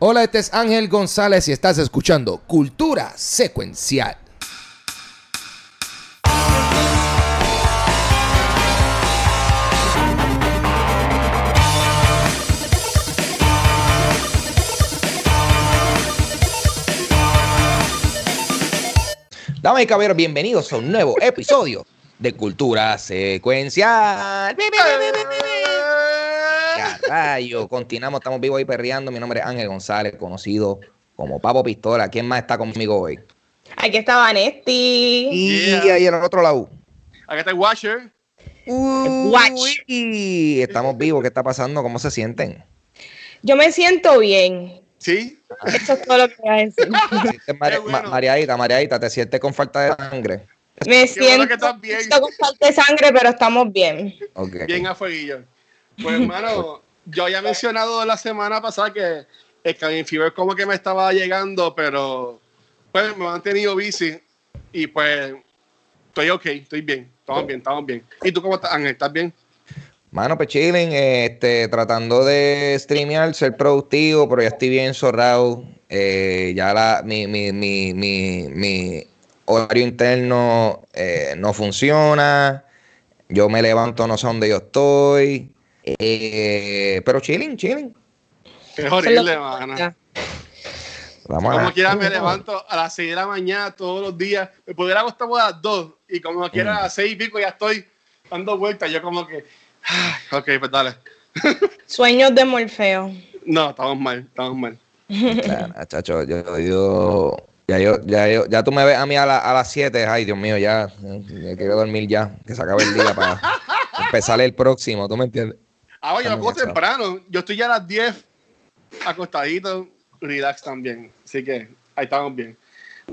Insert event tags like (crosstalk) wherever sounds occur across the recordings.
Hola, este es Ángel González y estás escuchando Cultura Secuencial. Damas y caballeros, bienvenidos a un nuevo episodio de Cultura Secuencial. Rayo, continuamos, estamos vivos ahí perreando. Mi nombre es Ángel González, conocido como Papo Pistola. ¿Quién más está conmigo hoy? Aquí está Vanetti. Y Yeah. ahí en el otro lado. Acá está el Watcher. Watch. Y estamos vivos, ¿qué está pasando? ¿Cómo se sienten? Yo me siento bien. Sí. Eso es todo lo que voy a decir. (laughs) ¿Te sientes mare- bueno. ma- mareadita, mareadita? ¿Te sientes con falta de sangre? Me Qué bueno siento, que estás bien. siento con falta de sangre, pero estamos bien. Bien a fueguillo. Pues, hermano, yo había mencionado la semana pasada que el cabin fever como que me estaba llegando, pero pues me he mantenido busy y pues estoy ok, estoy bien. Estamos bien, estamos bien. ¿Y tú cómo estás, Ángel? ¿Estás bien? Mano, pues chilling, este, tratando de streamear, ser productivo, pero ya estoy bien zorrado. Eh, ya la, mi, mi, mi, mi, mi horario interno eh, no funciona. Yo me levanto, no sé dónde yo estoy. Eh, pero chilling, chilling. Lo horrible. Vamos Como a quiera me levanto a las 6 de la mañana todos los días. Me pudiera acostar a las 2 y como quiera a las 6 y pico ya estoy dando vueltas. Yo como que, ay, (sighs) ok, pues dale. (laughs) Sueños de Morfeo. No, estamos mal, estamos mal. Chacho, yo, yo, ya, yo, ya, yo- ya tú me ves a mí a, la- a las 7. Ay, Dios mío, ya, ya quiero dormir ya, que se acabe el día para empezar el próximo, ¿tú me entiendes? Ah, bueno, yo me acuesto temprano. Yo estoy ya a las 10 acostadito, relax también. Así que ahí estamos bien.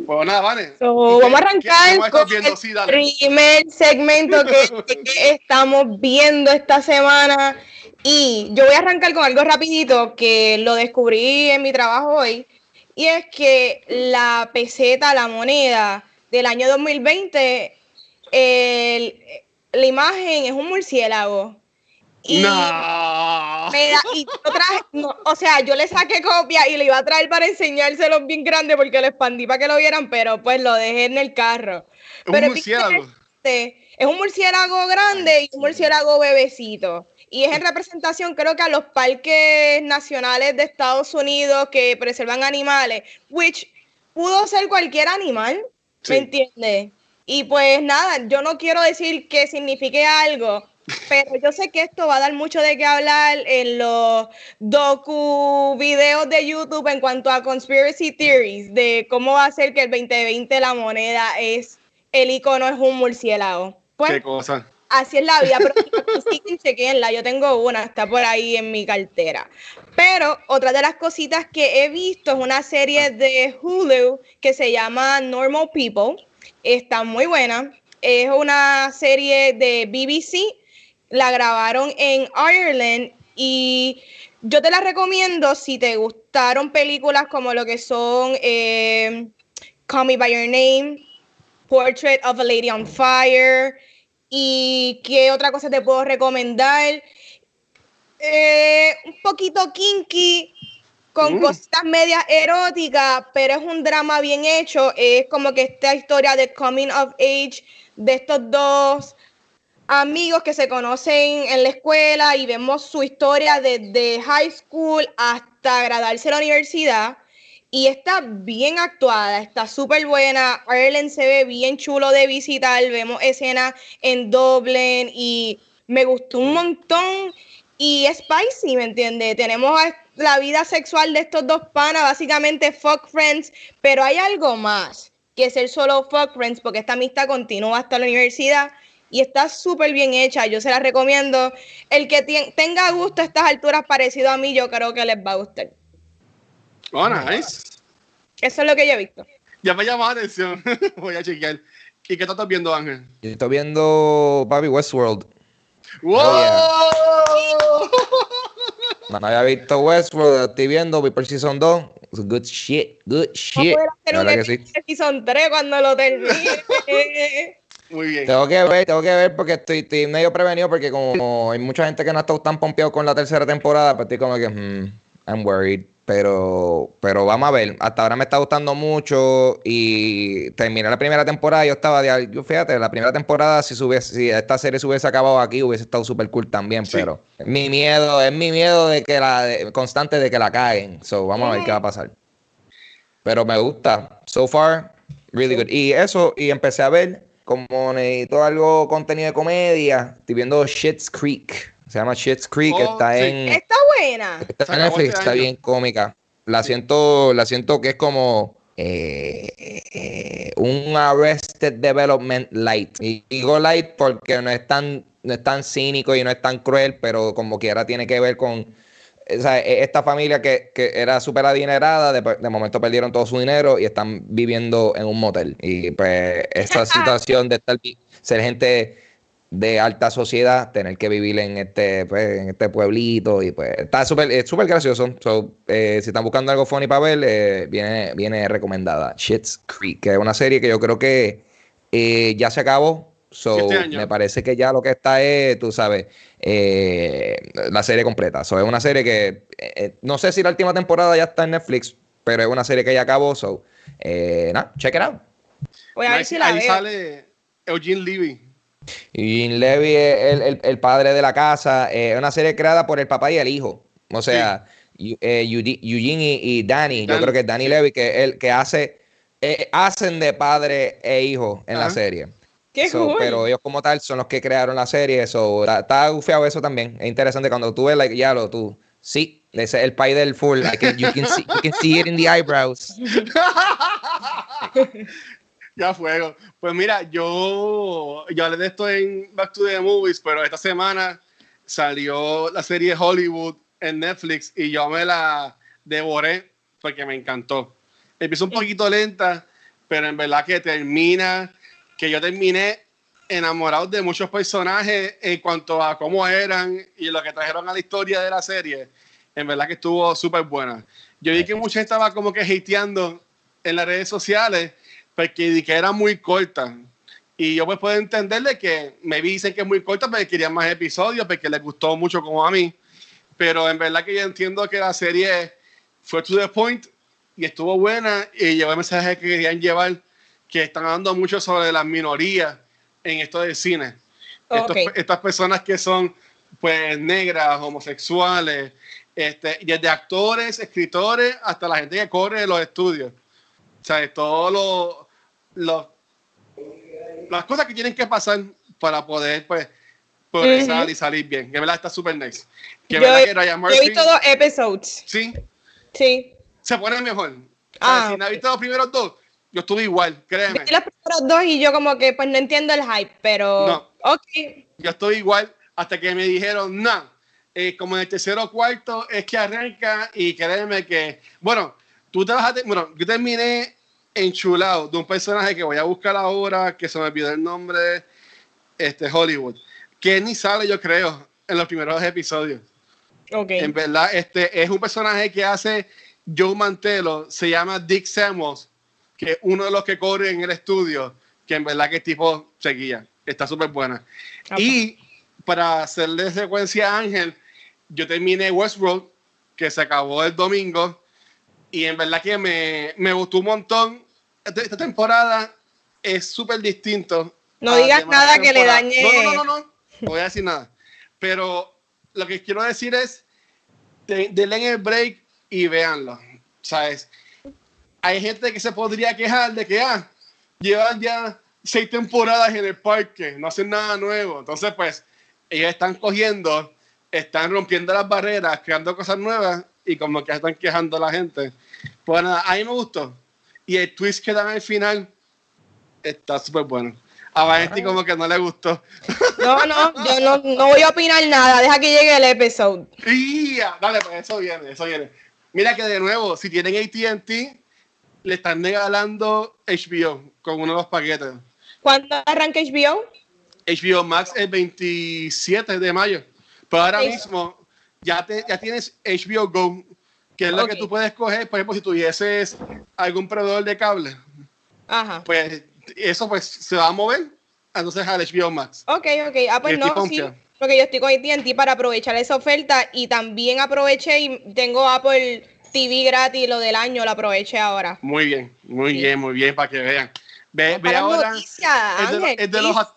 Pues nada, vale. So, ¿Y qué- vamos a arrancar con viendo? el Sí, primer segmento que, (laughs) que estamos viendo esta semana. Y yo voy a arrancar con algo rapidito que lo descubrí en mi trabajo hoy. Y es que la peseta, la moneda del año 2020, el- la imagen es un murciélago. Y No. me da- y yo traje, no, o sea, yo le saqué copia y le iba a traer para enseñárselos bien grande porque lo expandí para que lo vieran, pero pues lo dejé en el carro. Es Pero un es murciélago. Este, es un murciélago grande y un murciélago bebecito. Y es en representación, creo que a los parques nacionales de Estados Unidos que preservan animales, which pudo ser cualquier animal, Sí. ¿me entiendes? Y pues nada, yo no quiero decir que signifique algo, pero yo sé que esto va a dar mucho de qué hablar en los docu videos de YouTube en cuanto a conspiracy theories, de cómo va a ser que el 2020 la moneda es, el icono es un murciélago. Pues Qué cosa. así es la vida, pero sí que chequenla, yo tengo una, está por ahí en mi cartera. Pero otra de las cositas que he visto es una serie de Hulu que se llama Normal People. Está muy buena. Es una serie de BBC. La grabaron en Ireland y yo te la recomiendo si te gustaron películas como lo que son eh, Call Me By Your Name, Portrait of a Lady on Fire. ¿Y qué otra cosa te puedo recomendar? Eh, un poquito kinky, con Mm. cositas medias eróticas, pero es un drama bien hecho. Es como que esta historia de coming of age de estos dos amigos que se conocen en la escuela y vemos su historia desde high school hasta graduarse a la universidad. Y está bien actuada, está súper buena. Ireland se ve bien chulo de visitar. Vemos escenas en Dublin y me gustó un montón. Y es spicy, ¿me entiendes? Tenemos la vida sexual de estos dos panas, básicamente fuck friends, pero hay algo más que ser solo fuck friends, porque esta amistad continúa hasta la universidad y está súper bien hecha. Yo se la recomiendo. El que tenga gusto a estas alturas parecido a mí, yo creo que les va a gustar. Oh, nice. Eso es lo que yo he visto. Ya me llamó la atención. (laughs) Voy a chequear. ¿Y qué estás viendo, Ángel? Yo estoy viendo Bobby Westworld. ¡Wow! No había visto Westworld, estoy viendo, voy por Season 2. It's good shit, good No shit. puedo hacer La un verdad que sí. Season 3 cuando lo termine. (laughs) Muy bien. Tengo que ver, tengo que ver porque estoy, estoy medio prevenido porque como hay mucha gente que no ha estado tan pompeado con la tercera temporada, pues estoy como que, hmm, I'm worried. Pero, pero vamos a ver. Hasta ahora me está gustando mucho y terminé la primera temporada. Yo estaba, de, yo fíjate, la primera temporada, si, si esta serie se hubiese acabado aquí, hubiese estado súper cool también. Pero mi miedo, es mi miedo de que la, constante de que la caguen. So, vamos a ver qué va a pasar. Pero me gusta. So far, really good. Y eso, y empecé a ver como necesito algo contenido de comedia. Estoy viendo Shit's Creek. Se llama Shit's Creek, oh, está en. Está buena. Está en Netflix, este está bien cómica. La siento, la siento que es como eh, un Arrested Development Light. Y digo light porque no es tan, no es tan cínico y no es tan cruel, pero como quiera tiene que ver con e, esta familia que, era súper adinerada, de, momento perdieron todo su dinero y están viviendo en un motel. Y pues esa (laughs) situación de estar, ser gente de alta sociedad, tener que vivir en este, pues, en este pueblito y pues está súper es súper gracioso. Eh, si están buscando algo funny para ver, eh, viene, viene recomendada. Shit's Creek, que es una serie que yo creo que eh, ya se acabó. So, este me parece que ya lo que está es, tú sabes, la serie completa. So, es una serie que no sé si la última temporada ya está en Netflix, pero es una serie que ya acabó. So, nada, check it out. Voy a ver si la Ahí sale Eugene Levy. Eugene Levy es el, padre de la casa. Es una serie creada por el papá y el hijo. O sea, eh, Eugene y, Danny, yo creo que Danny Levy, que el que hace, eh, hacen de padre e hijo en la serie. Qué cool. Pero ellos como tal son los que crearon la serie. Eso está, está eso también. Es interesante cuando tú ves, like, ya lo tú. Sí, ese es el pay del full. Like, you, can see, you can see it in the eyebrows. (laughs) Ya fuego. Pues mira, yo, yo hablé de esto en Back to the Movies, pero esta semana salió la serie Hollywood en Netflix y yo me la devoré porque me encantó. Empieza un poquito lenta, pero en verdad que termina, que yo terminé enamorado de muchos personajes en cuanto a cómo eran y lo que trajeron a la historia de la serie. En verdad que estuvo súper buena. Yo vi que mucha gente estaba como que hateando en las redes sociales porque que era muy corta. Y yo pues puedo entenderle que me dicen que es muy corta porque querían más episodios, porque les gustó mucho como a mí. Pero en verdad que yo entiendo que la serie fue to the point y estuvo buena y llevó el mensaje que querían llevar, que están hablando mucho sobre las minorías en esto del cine. estas personas que son pues negras, homosexuales, este, desde actores, escritores, hasta la gente que corre los estudios. O sea, los, las cosas que tienen que pasar para poder, pues, progresar y salir bien. Que verdad está súper nice. Que yo, verdad que Ryan Murphy, yo he visto dos episodios. Sí. Sí. Se pone mejor. Ah, si no has visto los primeros dos, yo estuve igual, créeme. Vi los primeros dos y yo como que pues no entiendo el hype, pero no. ok. Yo estoy igual hasta que me dijeron, no, eh, como en el tercero o cuarto es que arranca y créeme que, bueno, tú te vas a, bueno, yo terminé enchulado de un personaje que voy a buscar ahora, que se me olvidó el nombre, este Hollywood, que ni sale, yo creo, en los primeros episodios. Okay. En verdad, este es un personaje que hace Joe Mantelo, se llama Dick Samuels, que es uno de los que corre en el estudio, que en verdad que tipo seguía. Está súper buena. Y para hacerle secuencia a Ángel, yo terminé Westworld, que se acabó el domingo, y en verdad que me, me gustó un montón esta temporada es súper distinto. No digas nada que le dañe. No, no, no, no, no, voy a decir nada. Pero lo que quiero decir es, denle el break y véanlo. ¿Sabes? Hay gente que se podría quejar de que, ah, llevan ya seis temporadas en el parque, no hacen nada nuevo. Entonces, pues, ellos están cogiendo, están rompiendo las barreras, creando cosas nuevas y como que están quejando a la gente. Pues nada, a mí me gustó y el twist que dan al final está súper bueno. A Vanesti como que no le gustó. No, no, yo no, no, voy a opinar nada. Deja que llegue el episodio. Dale, pues eso viene, eso viene. Mira que de nuevo, si tienen ATT, le están regalando HBO con uno de los paquetes. ¿Cuándo arranca HBO? HBO Max el 27 de mayo. Pero ahora mismo ya, te, ya tienes HBO Go que es lo que tú puedes coger, por ejemplo, si tuvieses algún proveedor de cable, Ajá. pues eso pues se va a mover entonces al HBO Max. Ok, ok. Ah, pues no, sí. porque yo estoy con AT&T para aprovechar esa oferta y también aproveché y tengo Apple TV gratis lo del año, lo aproveché ahora. Muy bien, muy Sí. bien, muy bien, para que vean. Ve, ve ahora noticias, el de, los- el de los,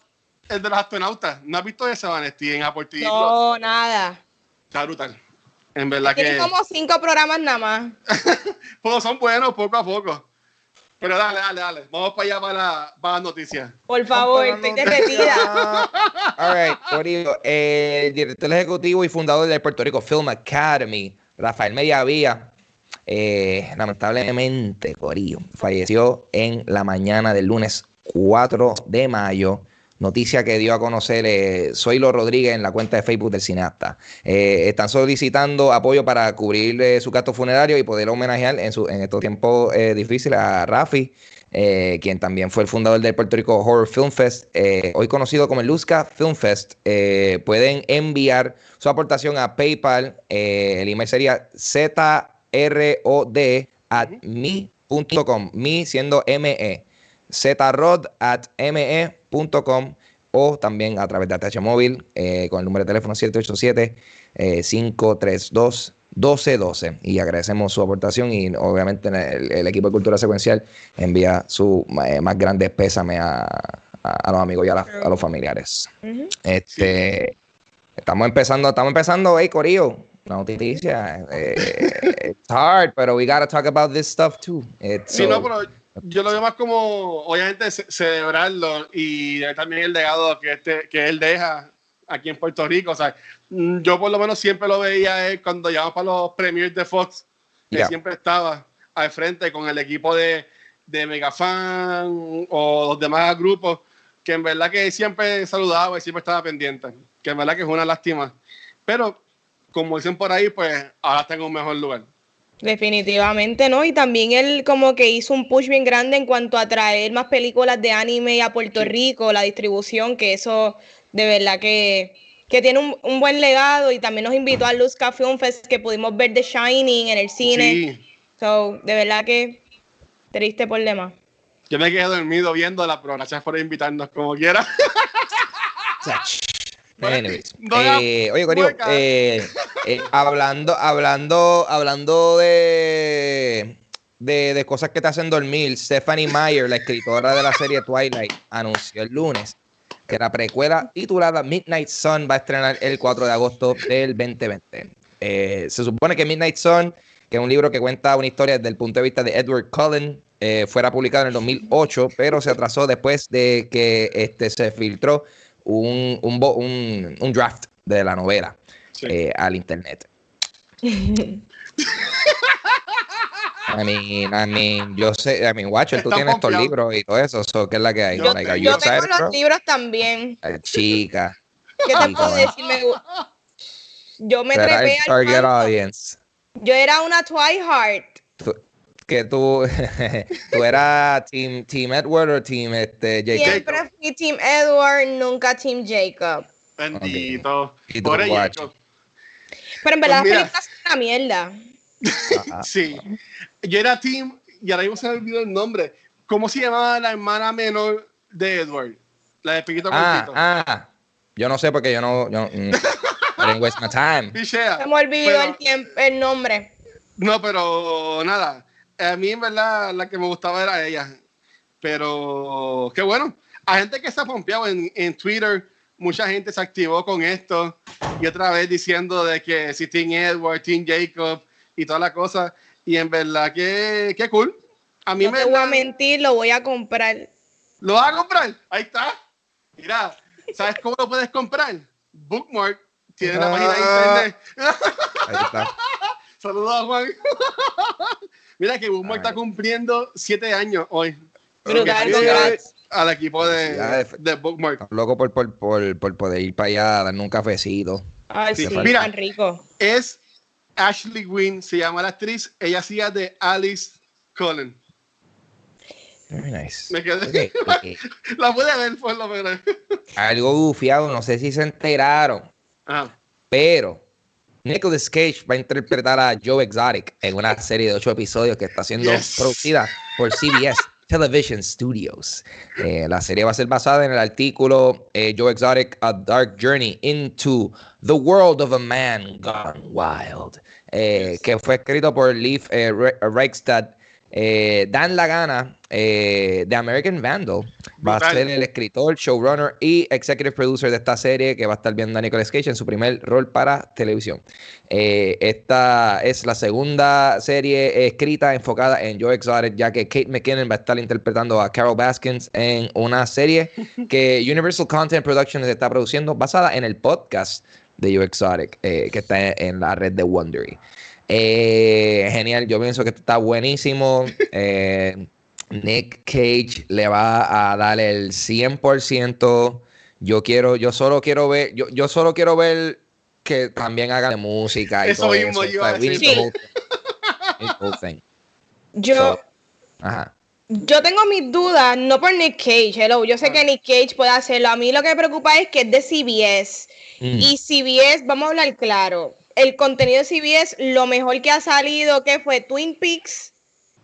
el de astronautas. ¿No has visto ese, Vanesti, en Apple TV? Plus? No, nada. Está brutal. En verdad Tienen que... como cinco programas nada más. (laughs) Pues son buenos poco a poco. Pero dale, dale, dale. Vamos para allá para, para las noticias. Por favor, estoy derretida. (laughs) All right, Corillo, el director ejecutivo y fundador del Puerto Rico Film Academy, Rafael Mediavía, eh, lamentablemente, Corillo, falleció en la mañana del lunes 4 de mayo. Noticia que dio a conocer eh, Rodríguez en la cuenta de Facebook del cineasta. Eh, están solicitando apoyo para cubrir eh, su gasto funerario y poder homenajear en, su, en estos tiempos difíciles a Rafi, quien también fue el fundador del Puerto Rico Horror Film Fest, hoy conocido como el Luzca Film Fest. Pueden enviar su aportación a PayPal. el email sería zrod at me.com, me siendo me, zrod at me.com o también a través de ATH Móvil eh, con el número de teléfono 787-532-1212. Y agradecemos su aportación y obviamente el, el equipo de Cultura Secuencial envía su eh, más grandes pésame a, a- a los amigos y a, la- a los familiares. Este, estamos empezando, estamos empezando, hey, Corillo, una noticia. Eh, it's hard, pero we gotta talk about this stuff too. It's Sí, so- no, pero yo lo veo más como, obviamente, ce- celebrarlo y también el legado que, este, que él deja aquí en Puerto Rico. O sea, yo por lo menos siempre lo veía él cuando llamaba para los premiers de Fox, que Yeah. siempre estaba al frente con el equipo de, de Megafan o los demás grupos, que en verdad que siempre saludaba y siempre estaba pendiente, que en verdad que es una lástima. Pero, como dicen por ahí, pues ahora está en un mejor lugar. Definitivamente, ¿no? Y también él como que hizo un push bien grande en cuanto a traer más películas de anime a Puerto Rico, la distribución, que eso de verdad que, que tiene un, un buen legado y también nos invitó al Luzca Film Fest que pudimos ver The Shining en el cine. Sí. So, de verdad que triste por demás. Yo me quedé dormido viéndola, pero gracias por invitarnos como quiera. (laughs) Anyways, eh, oye, hueca. eh, eh, hablando, hablando, hablando de, de, de cosas que te hacen dormir, Stephanie Meyer, la escritora de la serie Twilight, anunció el lunes que la precuela titulada Midnight Sun va a estrenar el 4 de agosto del 2020. Eh, se supone que Midnight Sun, que es un libro que cuenta una historia desde el punto de vista de Edward Cullen, fuera publicado en el 2008, pero se atrasó después de que este, se filtró un, un, bo- un- un draft de la novela Sí. eh, al internet. (laughs) I mean, I mean, yo sé, I mean, Watcher, tú tienes estos libros y todo eso, so, ¿qué es la que hay? Yo- Like, Yo excited, tengo los bro? libros también. Ay, chica, ¿Qué te puedo decir? Me Yo me trepé al target audience. Yo era una Twilight. Que tú, (laughs) tú eras team, team Edward o team este, Jacob. Siempre fui Team Edward, nunca Team Jacob. Bendito. Y tú, Por ello, guacho. Pero en verdad Pues las mira. películas son una mierda. (laughs) Sí. Yo era Tim, y ahora mismo se me olvidó el nombre. ¿Cómo se llamaba la hermana menor de Edward? La de Piquito Ah, Cortito. ah, yo no sé porque yo no, yo, mm, I didn't waste my time. (laughs) Pichea. Se me olvidó Pero- el, tiempo, el nombre. No, pero nada. A mí, en verdad, la que me gustaba era ella. Pero qué bueno. Hay gente que se ha pompeado en, en Twitter. Mucha gente se activó con esto. Y otra vez diciendo de que si Team Edward, Team Jacob y toda la cosa. Y en verdad, que qué cool. A mí No me te voy a mentir, lo voy a comprar. ¿Lo vas a comprar? Ahí está. Mira, ¿sabes cómo lo puedes comprar? Bookmark. Tiene la página de Ah. internet. Ahí está. (laughs) Saludos a Juan. Mira que Bookmark está cumpliendo siete años hoy. Brutal. Al equipo de, de Bookmark. Loco por, por, por, por poder ir para allá a darme un cafecito. Ay, Sí, sí, mira. tan rico. Es Ashley Wynn, se llama la actriz. Ella hacía de Alice Cullen. Very nice. Me quedé. Ok, ok. (laughs) La pude ver por lo menos. Algo bufiado, no sé si se enteraron, Ajá. pero Nicolas Cage va a interpretar a Joe Exotic en una serie de ocho episodios que está siendo Yes. producida por CBS. Television Studios. Eh, la serie va a ser basada en el artículo eh, Joe Exotic, A Dark Journey into the World of a Man Gone Wild, eh, que fue escrito por Leif Reichstad eh, Dan Lagana eh, de American Vandal va a ser el escritor, showrunner y executive producer de esta serie que va a estar viendo a Nicolas Cage en su primer rol para televisión. Eh, esta es la segunda serie escrita enfocada en Joe Exotic, ya que Kate McKinnon va a estar interpretando a Carol Baskins en una serie que (laughs) Universal Content Productions está produciendo basada en el podcast de Joe Exotic, que está en la red de Wondery. Eh, genial, yo pienso que está buenísimo. Eh, Nick Cage le va a dar el 100%. Yo quiero, yo solo quiero ver, yo, yo solo quiero ver que también haga de música. Y eso mismo yo. Yo, yo tengo mis dudas, no por Nick Cage, hello. Yo sé ah. que Nick Cage puede hacerlo. A mí lo que me preocupa es que es de CBS. Mm. Y CBS, vamos a hablar claro, el contenido de CBS, lo mejor que ha salido, que fue Twin Peaks.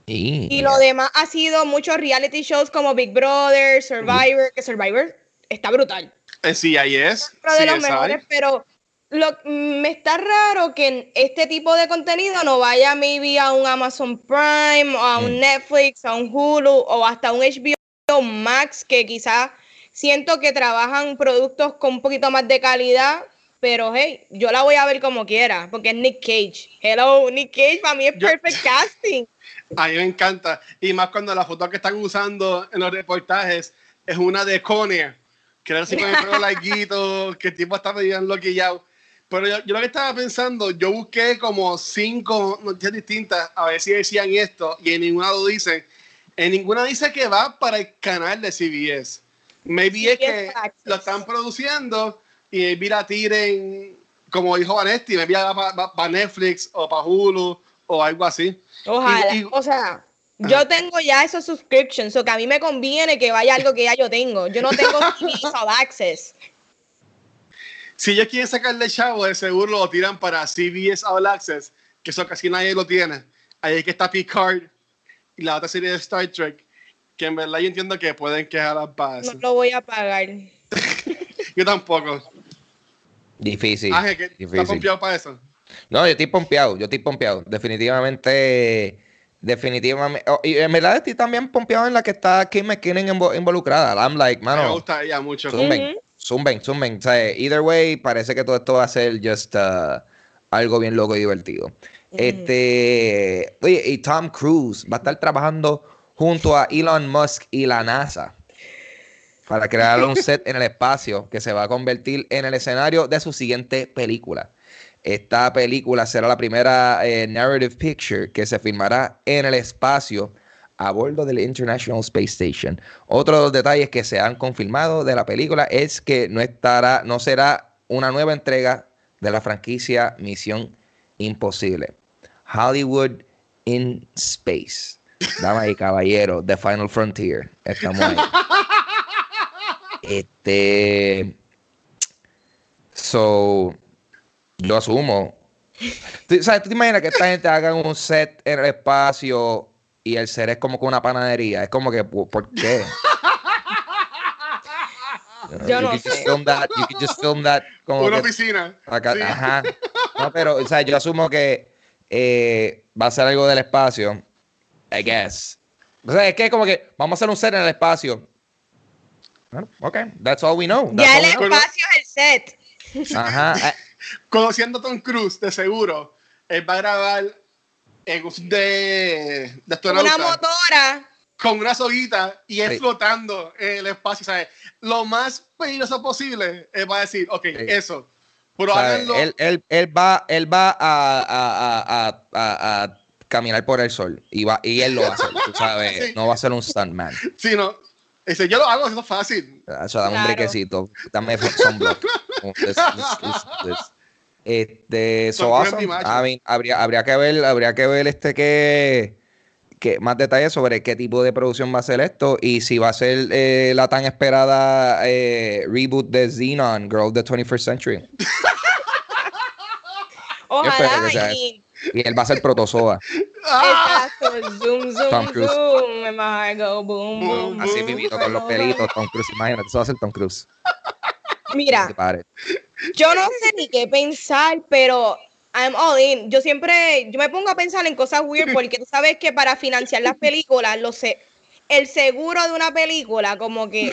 Y lo demás ha sido muchos reality shows como Big Brother, Survivor, que Survivor está brutal. Eh, sí, ahí es. de los mejores, pero lo, me está raro que este tipo de contenido no vaya maybe a un Amazon Prime, o a un mm. Netflix, a un Hulu o hasta un HBO Max, que quizás siento que trabajan productos con un poquito más de calidad pero hey, yo la voy a ver como quiera, porque es Nick Cage. Hello, Nick Cage para mí es perfect casting. (laughs) A mí me encanta. Y más cuando la foto que están usando en los reportajes es una de Conner, que era así con el pelo (laughs) larguito, que el tipo está medio enloquillado. Pero yo, yo, lo que estaba pensando, yo busqué como cinco noticias distintas a ver si decían esto y en ninguna lo dicen. En ninguna dice que va para el canal de CBS. Maybe es que lo están produciendo y vi la tiren, como dijo Vanetti, me envía para Netflix o para Hulu o algo así. Ojalá, o sea, yo tengo ya esos subscriptions, o que a mí me conviene que vaya algo que ya yo tengo. Yo no tengo (laughs) All Access. Si ellos quieren sacarle chavo, de seguro lo tiran para CBS All Access, que eso casi nadie lo tiene. Ahí es que está Picard y la otra serie de Star Trek, que en verdad yo entiendo que pueden quejar las bases. No lo voy a pagar. (laughs) yo tampoco. Difícil. ¿Estás pompeado para eso? No, yo estoy pompeado, yo estoy pompeado. Definitivamente, definitivamente. Oh, y en verdad estoy también pompeado en la que está Kim McKinnon involucrada. I'm like, mano. Me gusta ella mucho. Zumben, zumben, zumben. O sea, either way, parece que todo esto va a ser just uh, algo bien loco y divertido. Este, oye, y Tom Cruise va a estar trabajando junto a Elon Musk y la NASA para crear un set en el espacio que se va a convertir en el escenario de su siguiente película. Esta película será la primera eh, narrative picture que se filmará en el espacio a bordo del International Space Station. Otro de los detalles que se han confirmado de la película es que no estará, no será una nueva entrega de la franquicia Misión Imposible. Hollywood in Space. Damas y caballeros, The Final Frontier. Estamos ahí. (laughs) Este. So. Yo asumo. ¿Tú, ¿sabes? ¿Tú te imaginas que esta gente haga un set en el espacio y el ser es como con una panadería? Es como que, ¿por qué? (laughs) Yo no sé. Film that, you can just film that como una oficina. Ajá. No, pero, o sea, yo asumo que eh, va a ser algo del espacio. I guess. O sea, es que es como que vamos a hacer un set en el espacio ok, that's all we know. ya el espacio es el set. Ajá. (laughs) Eh. Conociendo a Tom Cruise, de seguro, él va a grabar en de, de una motora con una soguita y es flotando en el espacio. ¿sabes? Lo más peligroso posible, él va a decir, ok, eso. Pero él, él, él, va, él va a, a, a, a, caminar por el sol y, va, y él lo va a hacer, tú sabes, (laughs) no va a ser un stuntman. Sí, no, Dice, yo lo hago, eso es fácil. Eso, dame un brequecito. Dame sunblock. este, so awesome. habría, habría que ver, habría que ver este que, que más detalles sobre qué tipo de producción va a ser esto y si va a ser eh, la tan esperada eh, reboot de Xenon, Girl of the 21st Century. (laughs) Ojalá. Y él va a ser protozoa. Exacto. Zoom, zoom, zoom. and my heart go boom, Boom, boom. Así vivito con los pelitos, Tom Cruise. Imagínate, eso va a ser Tom Cruise. Mira, yo no sé ni qué pensar, pero I'm all in. Yo siempre, yo me pongo a pensar en cosas weird porque tú sabes que para financiar las películas, lo sé, el seguro de una película, como que,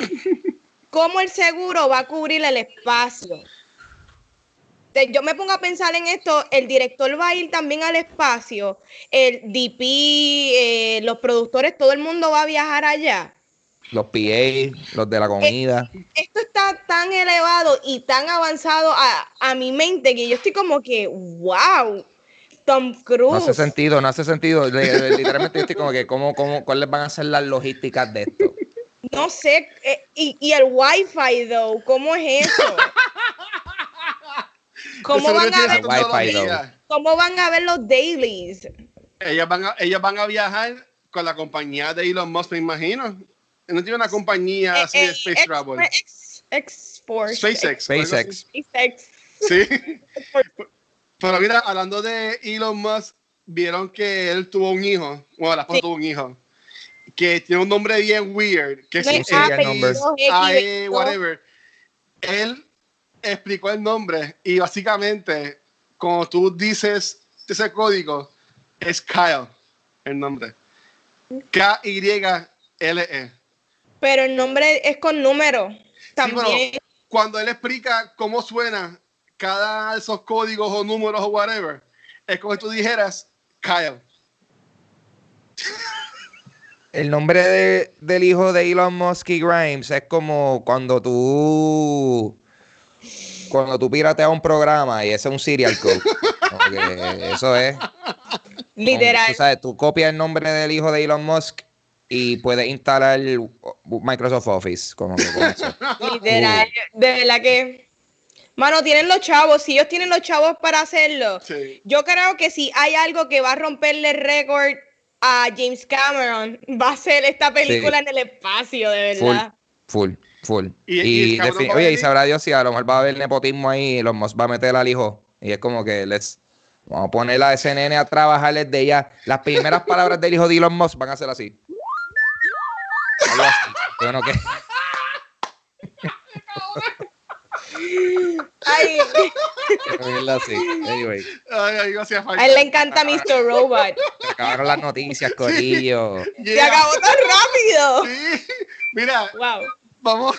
¿cómo el seguro va a cubrir el espacio? Yo me pongo a pensar en esto, el director va a ir también al espacio, el DP, eh, los productores, todo el mundo va a viajar allá. Los PA, los de la comida. esto está tan elevado y tan avanzado a, a mi mente que yo estoy como que, wow, Tom No Cruise. hace sentido, no hace sentido. Literalmente yo estoy como que, ¿cómo, cómo, ¿cuáles van a ser las logísticas de esto? No sé, eh, y, y el wifi, though, ¿cómo es eso? (laughs) ¿Cómo van, a ver, El Wi-Fi, tecnología. ¿Cómo van a ver los dailies? Ellas van, a, ellas van a viajar con la compañía de Elon Musk, me imagino. No tiene una compañía así Eh, de eh, Space X- Travel. SpaceX. así. SpaceX. SpaceX. Sí. (laughs) Pero mira, hablando de Elon Musk, vieron que él tuvo un hijo. Bueno, la esposa Sí. tuvo un hijo. Que tiene un nombre bien weird. Que No es es sí, AE, veintidós. whatever. Él explicó el nombre y básicamente, cuando tú dices ese código, es Kyle el nombre. K-Y-L-E. Pero el nombre es con número. Sí, pero También. cuando él explica cómo suena cada de esos códigos o números o whatever, es como si tú dijeras Kyle. El nombre de- del hijo de Elon Musk y Grimes es como cuando tú cuando tú pirateas un programa y ese es un serial code. (laughs) Eso es. literal. Tú sabes, tú copias el nombre del hijo de Elon Musk y puedes instalar Microsoft Office. Como que con eso. (laughs) Literal, de verdad que. Mano, tienen los chavos, si ellos tienen los chavos para hacerlo, Sí. yo creo que si hay algo que va a romperle récord a James Cameron, (laughs) va a ser esta película en el espacio, de verdad. full, full. Y- Y, y a oye, y sabrá Dios si a lo mejor va a haber nepotismo ahí y los Musk va a meter al hijo. Y es como que let's, vamos a poner a ese nene a trabajar desde ya. Las primeras palabras del hijo de Elon Musk van a ser así. Algo así. Yo no que- Ay, así. Anyway, Ay, ay, a él le encanta Mr. Robot. se acabaron las noticias, Corillo. Se Yeah. acabó tan rápido. Sí. Mira, Wow. Vamos.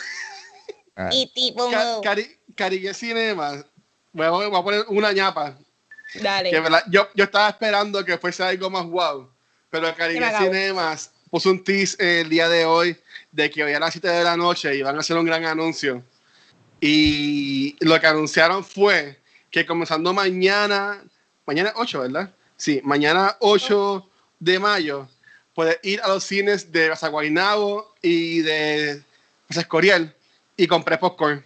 Ah, Y tipo, Ca- Cari Caribe Cinema. Voy a, voy a poner una ñapa. dale. Yo, yo estaba esperando que fuese algo más wow. Pero Caribe. Cinemas puso un tease el día de hoy de que hoy a las 7 de la noche iban a hacer un gran anuncio. Y lo que anunciaron fue que comenzando mañana, mañana 8, ¿verdad? Sí, mañana 8 de mayo, puedes ir a los cines de Basaguainabo y de Plaza Escorial y compré popcorn.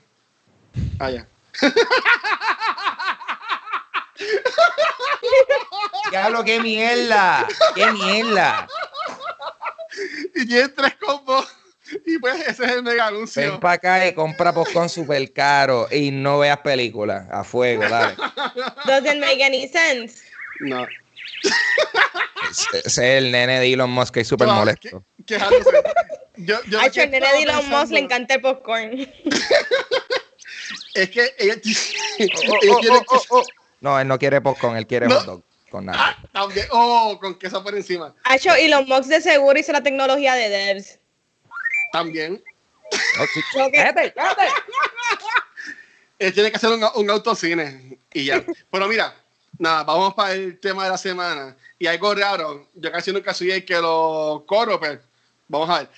Allá. (laughs) Diablo, qué mierda. Qué mierda. Y tienes tres combos. Y pues ese es el mega anuncio. Ven para acá y compra popcorn super caro y no veas películas. A fuego, dale. Doesn't make any sense. No. Ese ese es el nene de Elon Musk que es súper No, molesto. que- quejándose. Yo, yo Ay, el nene estaba de Elon Musk le pensando encanta el popcorn. (laughs) Es que ella, (laughs) ti- Oh, ella oh, oh, oh, oh. No, él no quiere popcorn, él quiere No. hot dog con nada. Ah, también. Oh, con queso por encima. Ha hecho Elon Musk de seguro hizo la tecnología de devs. También. Oh, sí. (laughs) Cállate, cállate. Él tiene que hacer un, un autocine y ya. Pero mira, nada, vamos para el tema de la semana. Y algo raro, yo casi nunca soy el que lo corro, pero vamos a ver.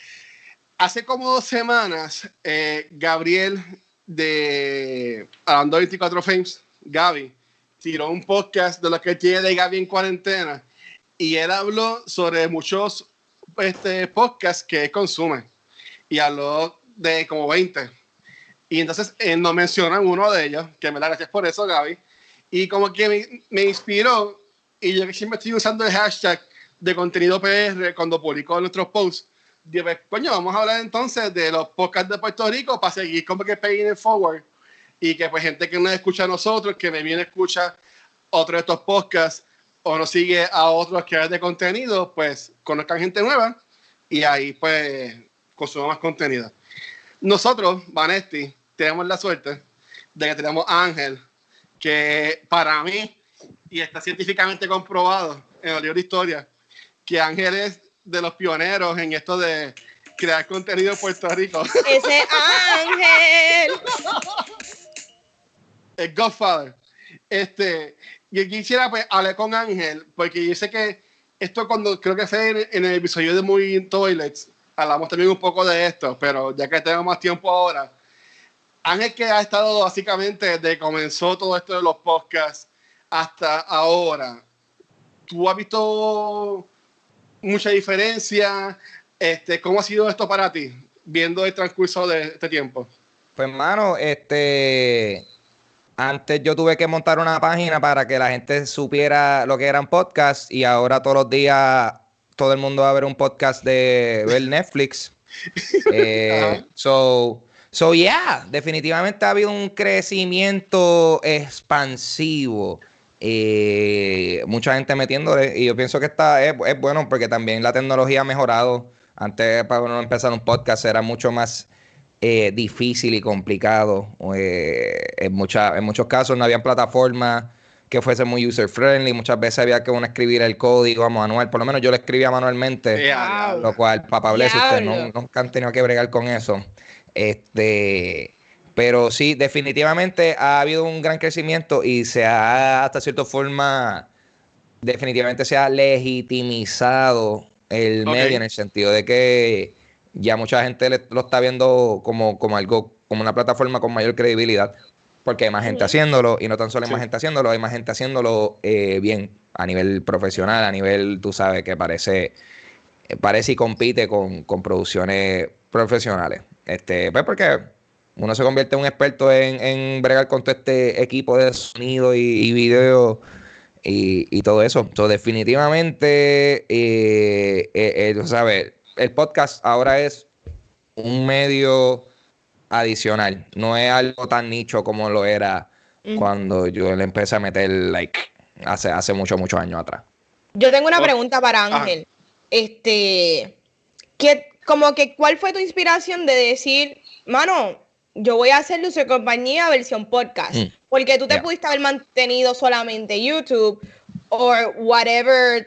Hace como dos semanas, eh, Gabriel de Hablando 24 Frames, Gaby, tiró un podcast de lo que tiene Gaby en cuarentena y él habló sobre muchos este, podcasts que consume y habló de como 20. Y entonces él nos menciona uno de ellos, que me da gracias por eso, Gaby. Y como que me, me inspiró, y yo que siempre estoy usando el hashtag de contenido PR cuando publico nuestros posts, pues, coño, vamos a hablar entonces de los podcasts de Puerto Rico para seguir como que paying it forward. Y que pues gente que nos escucha a nosotros, que me viene escucha otro de estos podcasts o nos sigue a otros creadores de contenido, pues conozcan gente nueva y ahí pues consumo más contenido. Nosotros, Vanesti, tenemos la suerte de que tenemos a Ángel, que para mí, y está científicamente comprobado en el libro de historia, que Ángel es de los pioneros en esto de crear contenido en Puerto Rico. (laughs) Ese Ángel. El Godfather. Este, y quisiera pues hablar con Ángel, porque yo sé que esto cuando creo que fue en, el episodio de Muy Toilets, hablamos también un poco de esto, pero ya que tenemos más tiempo ahora, Ángel que ha estado básicamente desde que comenzó todo esto de los podcasts hasta ahora, ¿tú has visto mucha diferencia? Este, ¿Cómo ha sido esto para ti, viendo el transcurso de este tiempo? Pues, hermano, este, antes yo tuve que montar una página para que la gente supiera lo que eran podcasts y ahora todos los días todo el mundo va a ver un podcast de ver (laughs) Netflix. (laughs) eh, so, so, yeah, definitivamente ha habido un crecimiento expansivo. Eh, mucha gente metiéndole y yo pienso que está es, es, bueno porque también la tecnología ha mejorado. Antes para uno empezar un podcast era mucho más eh, difícil y complicado. Eh, en, mucha, en muchos casos no había plataformas que fuese muy user friendly. Muchas veces había que uno escribir el código manual. Por lo menos yo lo escribía manualmente. Lo cual, papá, bless, ustedes no, nunca han tenido que bregar con eso. Este. Pero sí, definitivamente ha habido un gran crecimiento y se ha, hasta cierta forma, definitivamente se ha legitimizado el okay. medio en el sentido de que ya mucha gente lo está viendo como, como algo, como una plataforma con mayor credibilidad, porque hay más gente haciéndolo, y no tan solo hay más gente haciéndolo, hay más gente haciéndolo eh, bien, a nivel profesional, a nivel, tú sabes, que parece, parece y compite con, con producciones profesionales. Este, pues porque uno se convierte en un experto en, en bregar con todo este equipo de sonido y, y video y, y, todo eso. Entonces, definitivamente, eh, eh, eh, ¿sabes? el podcast ahora es un medio adicional. No es algo tan nicho como lo era mm. cuando yo le empecé a meter like hace, hace muchos, muchos años atrás. Yo tengo una pregunta para Ángel. Ah. Este, ¿qué, como que, ¿cuál fue tu inspiración de decir, mano, yo voy a hacer Luce Compañía versión podcast? Mm. Porque tú te yeah. pudiste haber mantenido solamente YouTube o whatever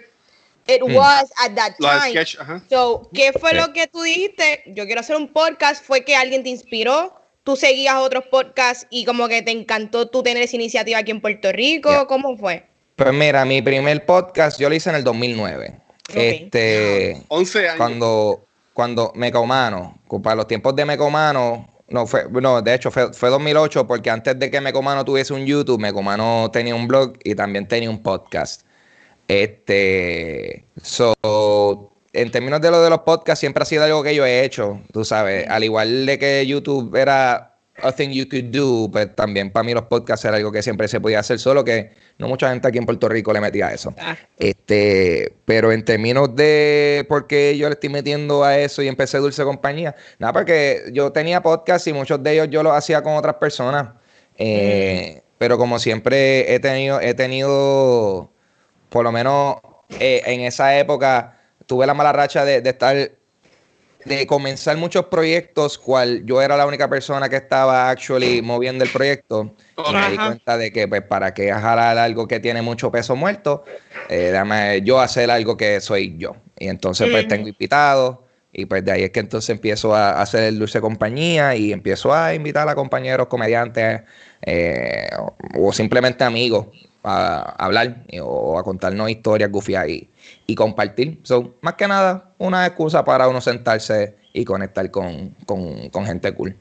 it mm. was at that time. Sketch, uh -huh. So, ¿qué fue lo que tú dijiste? Yo quiero hacer un podcast. ¿Fue que alguien te inspiró? ¿Tú seguías otros podcasts y como que te encantó tú tener esa iniciativa aquí en Puerto Rico? Yeah. ¿Cómo fue? Pues mira, mi primer podcast yo lo hice en el 2009. Okay. Este, 11 años. Cuando, cuando Mecomano, para los tiempos de Mecomano, no, fue, no, de hecho fue, fue 2008 porque antes de que Mecomano tuviese un YouTube, Mecomano tenía un blog y también tenía un podcast. Este, so, en términos de lo de los podcasts, siempre ha sido algo que yo he hecho, tú sabes, al igual de que YouTube era a thing you could do, pues también para mí los podcasts era algo que siempre se podía hacer, solo que no mucha gente aquí en Puerto Rico le metía eso. Ah. Este, pero en términos de por qué yo le estoy metiendo a eso y empecé Dulce Compañía, nada, porque yo tenía podcasts y muchos de ellos yo los hacía con otras personas. Eh, mm. Pero como siempre he tenido, he tenido por lo menos eh, en esa época tuve la mala racha de, de, estar, de comenzar muchos proyectos, cual yo era la única persona que estaba actually moviendo el proyecto. Y me di cuenta de que, pues, para qué jalar algo que tiene mucho peso muerto, eh, yo hacer algo que soy yo. Y entonces, pues, tengo invitados. Y pues de ahí es que entonces empiezo a hacer el dulce compañía y empiezo a invitar a compañeros comediantes eh, o simplemente amigos a hablar o a contarnos historias gufias y, y, compartir. So, más que nada, una excusa para uno sentarse y conectar con, con, con gente cool.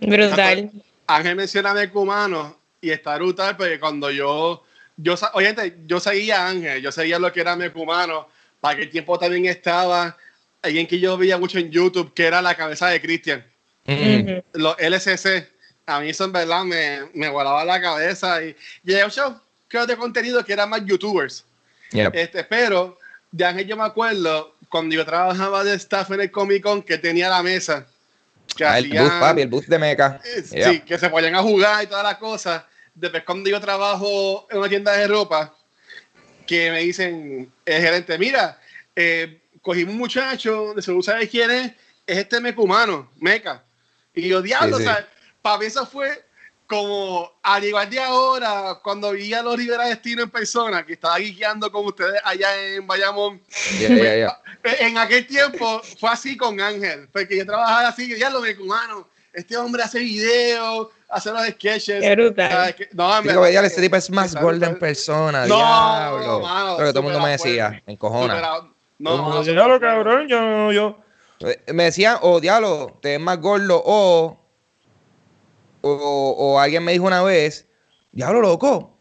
Brutal. Ángel menciona de cumano y está brutal porque cuando yo, yo, oye, yo seguía a Ángel, yo seguía lo que era Mecumano, para que el tiempo también estaba alguien que yo veía mucho en YouTube, que era la cabeza de Cristian. Mm -hmm. Los LCC, a mí eso en verdad me, me volaba la cabeza y llegué un creo de contenido que eran más youtubers. Yep. Este, pero de Ángel yo me acuerdo cuando yo trabajaba de staff en el Comic Con que tenía la mesa. Que ah, hacían, el bus, papi, el bus de meca. Eh, sí, que se ponían a jugar y todas las cosas. Después cuando yo trabajo en una tienda de ropa, que me dicen el gerente, mira, eh, cogimos un muchacho, de seguro sabes quién es, es este mecumano, meca. Y yo, diablo, Sí, sí. o sea, para mí eso fue como al igual de ahora, cuando vi a los Rivera Destino en persona, que estaba guiando con ustedes allá en Bayamón, Ya, ya, ya. (laughs) en aquel tiempo fue así con Ángel, porque yo trabajaba así, ya lo mecumano, este hombre hace videos, hace los sketches. Qué brutal. Ah, No, en Digo, verdad, este tipo es más gordo en persona. No, diablo. mano, Pero que todo el mundo me decía, en cojona. Superado. No, No, no, lo cabrón, yo, yo. Eh, Me decían, o diablo, te ves más gordo, o, o, o alguien me dijo una vez, diablo, loco.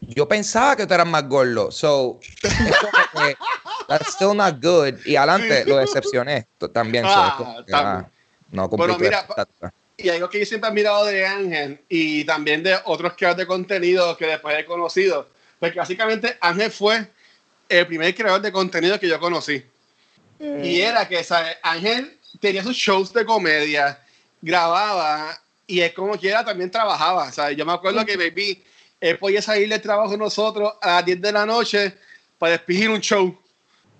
Yo pensaba que tú eras más gordo. So, que, that's still not good. Y adelante lo decepcioné también. so, Ah, como que, también. ah, no cumplí Bueno, mira. Y algo que yo siempre he admirado de Ángel y también de otros creadores de contenido que después he conocido, porque básicamente Ángel fue el primer creador de contenido que yo conocí. Y era que ¿sabes? Ángel tenía sus shows de comedia, grababa y es como quiera también trabajaba. ¿sabes? Yo me acuerdo que baby, él podía salir del trabajo de nosotros a las 10 de la noche para despedir un show.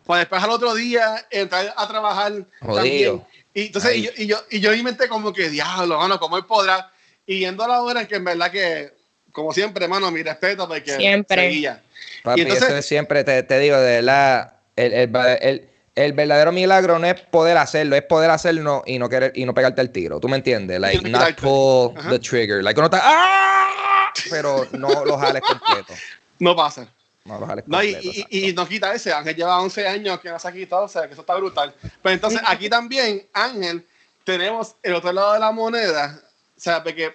Para después al otro día entrar a trabajar Jodido. también. Y entonces, y yo, y, yo, y yo inventé como que, diablo, mano, ¿cómo él podrá? Y yendo a la hora que en verdad que, como siempre, hermano, mi respeto porque Siempre. seguía. Papi, y entonces- eso es siempre te, te digo, de verdad, el, el, el- el verdadero milagro no es poder hacerlo, es poder hacerlo y no querer y no pegarte el tiro. ¿Tú me entiendes? Like, no not pull Ajá. the trigger. Like, uno está ¡ah! Pero no lo jales completo. (laughs) No pasa. No lo jales No, y, completo. y, exacto. y no quita ese. Ángel lleva 11 años que no se ha quitado, o sea, que eso está brutal. Pero entonces aquí también, Ángel, tenemos el otro lado de la moneda. O sea, porque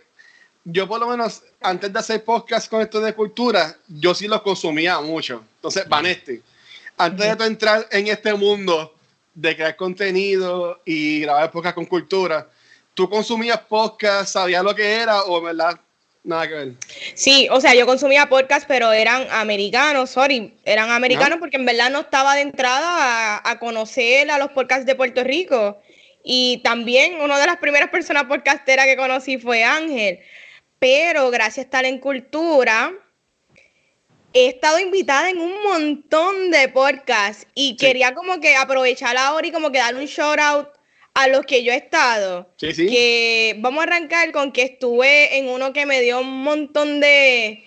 yo por lo menos antes de hacer podcast con esto de cultura, yo sí los consumía mucho. Entonces, Vanesti, antes de tú entrar en este mundo de crear contenido y grabar podcast con cultura, ¿tú consumías podcast, sabías lo que era o en verdad nada que ver? Sí, o sea, yo consumía podcast, pero eran americanos, sorry, eran americanos porque en verdad no estaba de entrada a, a conocer a los podcasts de Puerto Rico. Y también una de las primeras personas podcasteras que conocí fue Ángel. Pero gracias a estar en cultura, he estado invitada en un montón de podcasts y quería como que aprovechar ahora y como que darle un shout out a los que yo he estado Sí, sí. que vamos a arrancar con que estuve en uno que me dio un montón de,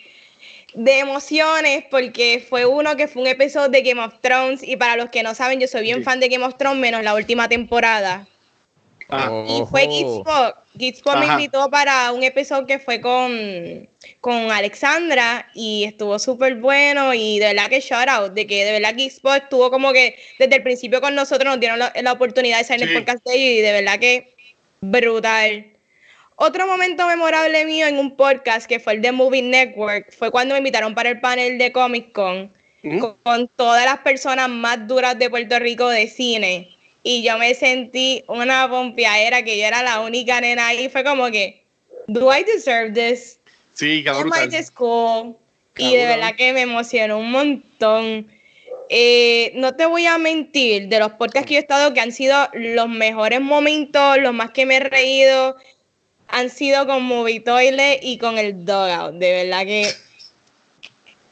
de emociones porque fue uno que fue un episodio de Game of Thrones y para los que no saben yo soy bien Sí. fan de Game of Thrones menos la última temporada Ah, y fue. Gizpo Gizpo me invitó para un episodio que fue con, con Alexandra y estuvo súper bueno y de verdad que shout out, de que de verdad Gizpo estuvo como que desde el principio con nosotros, nos dieron la, la oportunidad de salir en Sí. el podcast de ellos y de verdad que brutal. Otro momento memorable mío en un podcast que fue el de Movie Network fue cuando me invitaron para el panel de Comic Con con, con todas las personas más duras de Puerto Rico de cine. Y yo me sentí una pompeadera que yo era la única nena ahí. Fue como que, ¿Do I deserve this? Sí, cool? Y Cabrón. de verdad que me emocionó un montón. Eh, no te voy a mentir, de los podcasts que yo he estado, que han sido los mejores momentos, los más que me he reído, han sido con Movie Toilet y con el Dogout. De verdad que.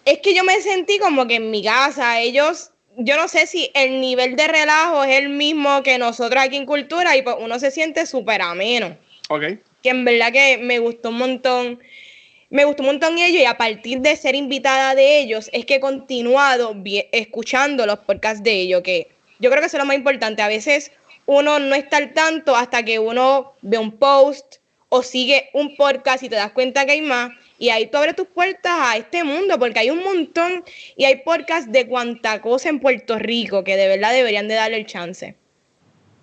Es que yo me sentí como que en mi casa, ellos. Yo no sé si el nivel de relajo es el mismo que nosotros aquí en Cultura y pues uno se siente súper ameno Ok. que en verdad que me gustó un montón. Me gustó un montón ellos y a partir de ser invitada de ellos es que he continuado escuchando los podcasts de ellos, que yo creo que eso es lo más importante. A veces uno no está al tanto hasta que uno ve un post o sigue un podcast y te das cuenta que hay más. Y ahí tú abres tus puertas a este mundo porque hay un montón y hay podcasts de cuanta cosa en Puerto Rico que de verdad deberían de darle el chance.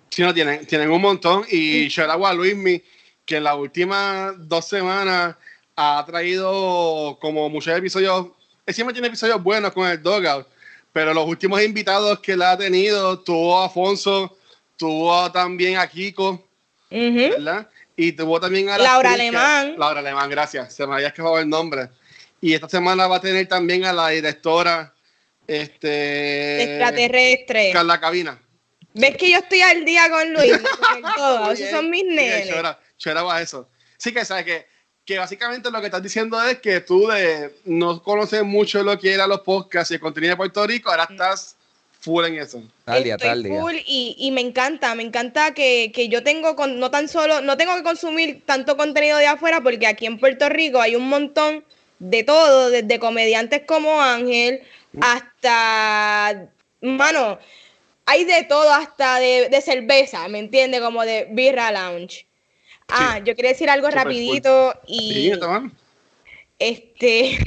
Sí, no, tienen, tienen un montón. Y shout a Luismi, que en las últimas dos semanas ha traído como muchos episodios. Él siempre tiene episodios buenos con el Dogout, pero los últimos invitados que él ha tenido, tuvo a Afonso, tuvo también a Kiko, Ujú. ¿verdad? Y tuvo también a la Laura que- Alemán. Laura Alemán, gracias. Se me había escapado el nombre. Y esta semana va a tener también a la directora este, Extraterrestre. Carla Cabina. ¿Ves que yo estoy al día con Luis? Con (laughs) todo, esos son mis nenes. chora, chora va eso. Sí que sabes que, que básicamente lo que estás diciendo es que tú de, no conoces mucho lo que eran los podcasts y el contenido de Puerto Rico, ahora estás full en eso. Tal día, Estoy tal día. full y, y me encanta, me encanta que, que yo tengo, con, no tan solo, no tengo que consumir tanto contenido de afuera porque aquí en Puerto Rico hay un montón de todo, desde comediantes como Ángel hasta, mano, hay de todo, hasta de, de cerveza, ¿me entiendes? Como de Birra Lounge. Ah, yo quería decir algo Super rapidito y Sí, está este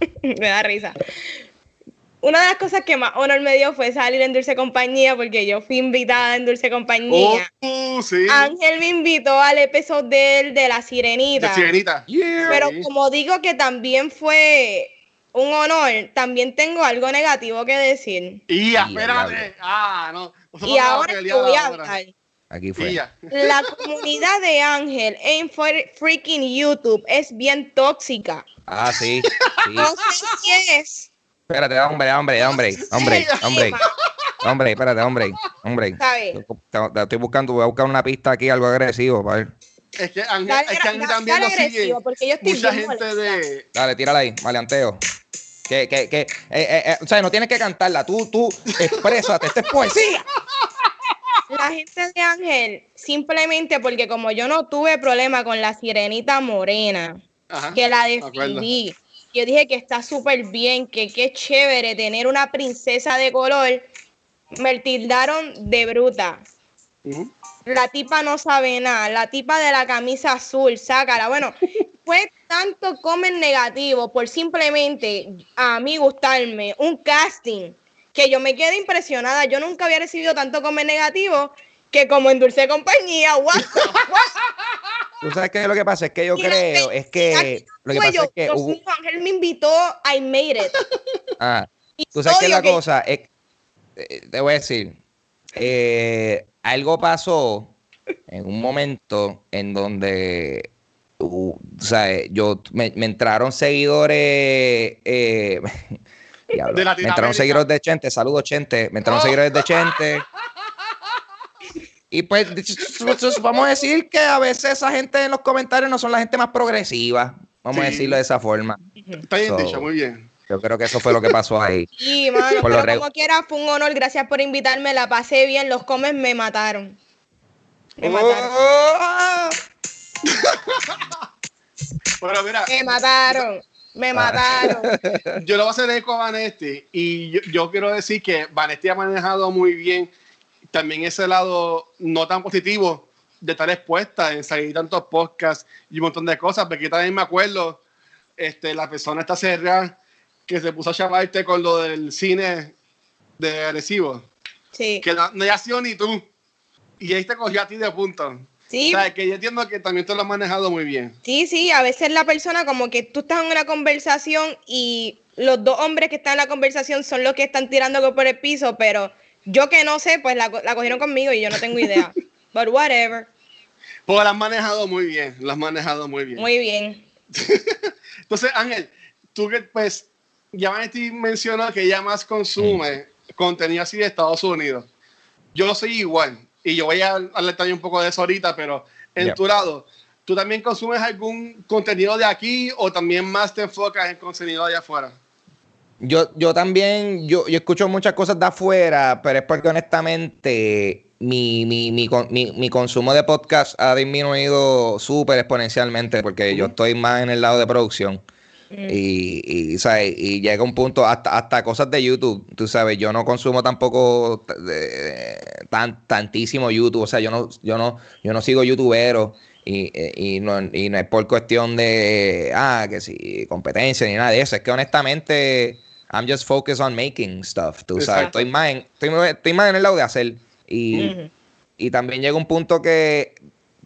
(laughs) me da risa. Una de las cosas que más honor me dio fue salir en Dulce Compañía porque yo fui invitada en Dulce Compañía. Oh, sí. Ángel me invitó al episodio del de la sirenita. De sirenita. Pero como digo que también fue un honor, también tengo algo negativo que decir. Y espérate. Ah, no. Nosotros Y ahora te voy a hablar. Aquí fue. ya. La comunidad de Ángel en fre- freaking YouTube es bien tóxica. Ah, sí. sí. No sé si es. Espérate, hombre, hombre, hombre, hombre, hombre, hombre, espérate, hombre, hombre. Te- te Estoy buscando, voy a buscar una pista aquí, algo agresivo, para ver. Es que Ángel, Dale, es que Ángel dale, también dale lo sigue. agresivo, porque yo estoy Mucha bien gente molesta. de. Dale, tírala ahí, maleanteo. Que, que, que, eh, eh, eh, o sea, no tienes que cantarla, tú, tú, exprésate, esta es poesía. La gente de Ángel, simplemente porque como yo no tuve problema con la sirenita morena, Ajá. que la defendí, yo dije que está súper bien, que qué chévere tener una princesa de color, me tildaron de bruta. La tipa no sabe nada, la tipa de la camisa azul, sácala. Bueno, (laughs) fue tanto comen negativo por simplemente a mí gustarme un casting que yo me quedé impresionada. Yo nunca había recibido tanto comen negativo que como en Dulce Compañía. What? Tú sabes que lo que pasa es que yo Y creo, es que lo que pasa yo, es que hubo, Ángel me invitó, I made it. ah, Y tú sabes que la cosa es, eh, te voy a decir, eh, algo pasó en un momento en donde, uh, o sea, yo me, me entraron seguidores, eh, (laughs) diablo, De me entraron seguidores de Chente, saludos Chente, me entraron Oh. seguidores de Chente. Y pues vamos a decir que a veces esa gente en los comentarios no son la gente más progresiva, vamos a decirlo de esa forma. Está bien So- dicho, muy bien. Yo creo que eso fue lo que pasó ahí. (laughs) Sí, mano, Por lo pero como quiera fue un honor, gracias por invitarme, la pasé bien, los comes me mataron. Me mataron. Oh. (laughs) Pero mira, Me mataron, me Ah. mataron. (laughs) yo lo voy a hacer eco a Vanesti y yo, yo quiero decir que Vanesti ha manejado muy bien también ese lado no tan positivo de estar expuesta en salir tantos podcasts y un montón de cosas, porque yo también me acuerdo, este, la persona esta cerrada que se puso a llamarte con lo del cine de agresivo, Sí, que no, no había sido ni tú, y ahí te cogió a ti de punto. Sí, O sea, que yo entiendo que también te lo has manejado muy bien. sí, sí, a veces la persona como que tú estás en una conversación y los dos hombres que están en la conversación son los que están tirando por el piso, pero yo que no sé, pues la, co- la cogieron conmigo y yo no tengo idea. (laughs) But whatever, Pues lo has manejado muy bien, lo has manejado muy bien. muy bien. (laughs) Entonces, Ángel, tú que pues ya Vanetti mencionó que ella más consume contenido así de Estados Unidos. Yo soy igual y yo voy a hablar también un poco de eso ahorita, pero en Yeah. tu lado, ¿tú también consumes algún contenido de aquí o también más te enfocas en contenido de afuera? Yo, yo también, yo, yo escucho muchas cosas de afuera, pero es porque honestamente mi, mi, mi, mi- mi consumo de podcast ha disminuido súper exponencialmente porque yo estoy más en el lado de producción. Mm. Y, y, ¿sabes? y llega un punto, hasta, hasta cosas de YouTube, tú sabes, yo no consumo tampoco de- tan, tantísimo YouTube, o sea, yo no, yo no, yo no sigo youtuberos y, eh, y, no, y no es por cuestión de, ah, que si competencia ni nada de eso, es que honestamente, I'm just focused on making stuff, tú sabes, Exacto. estoy más, en, estoy, estoy más en el lado de hacer y, y también llega un punto que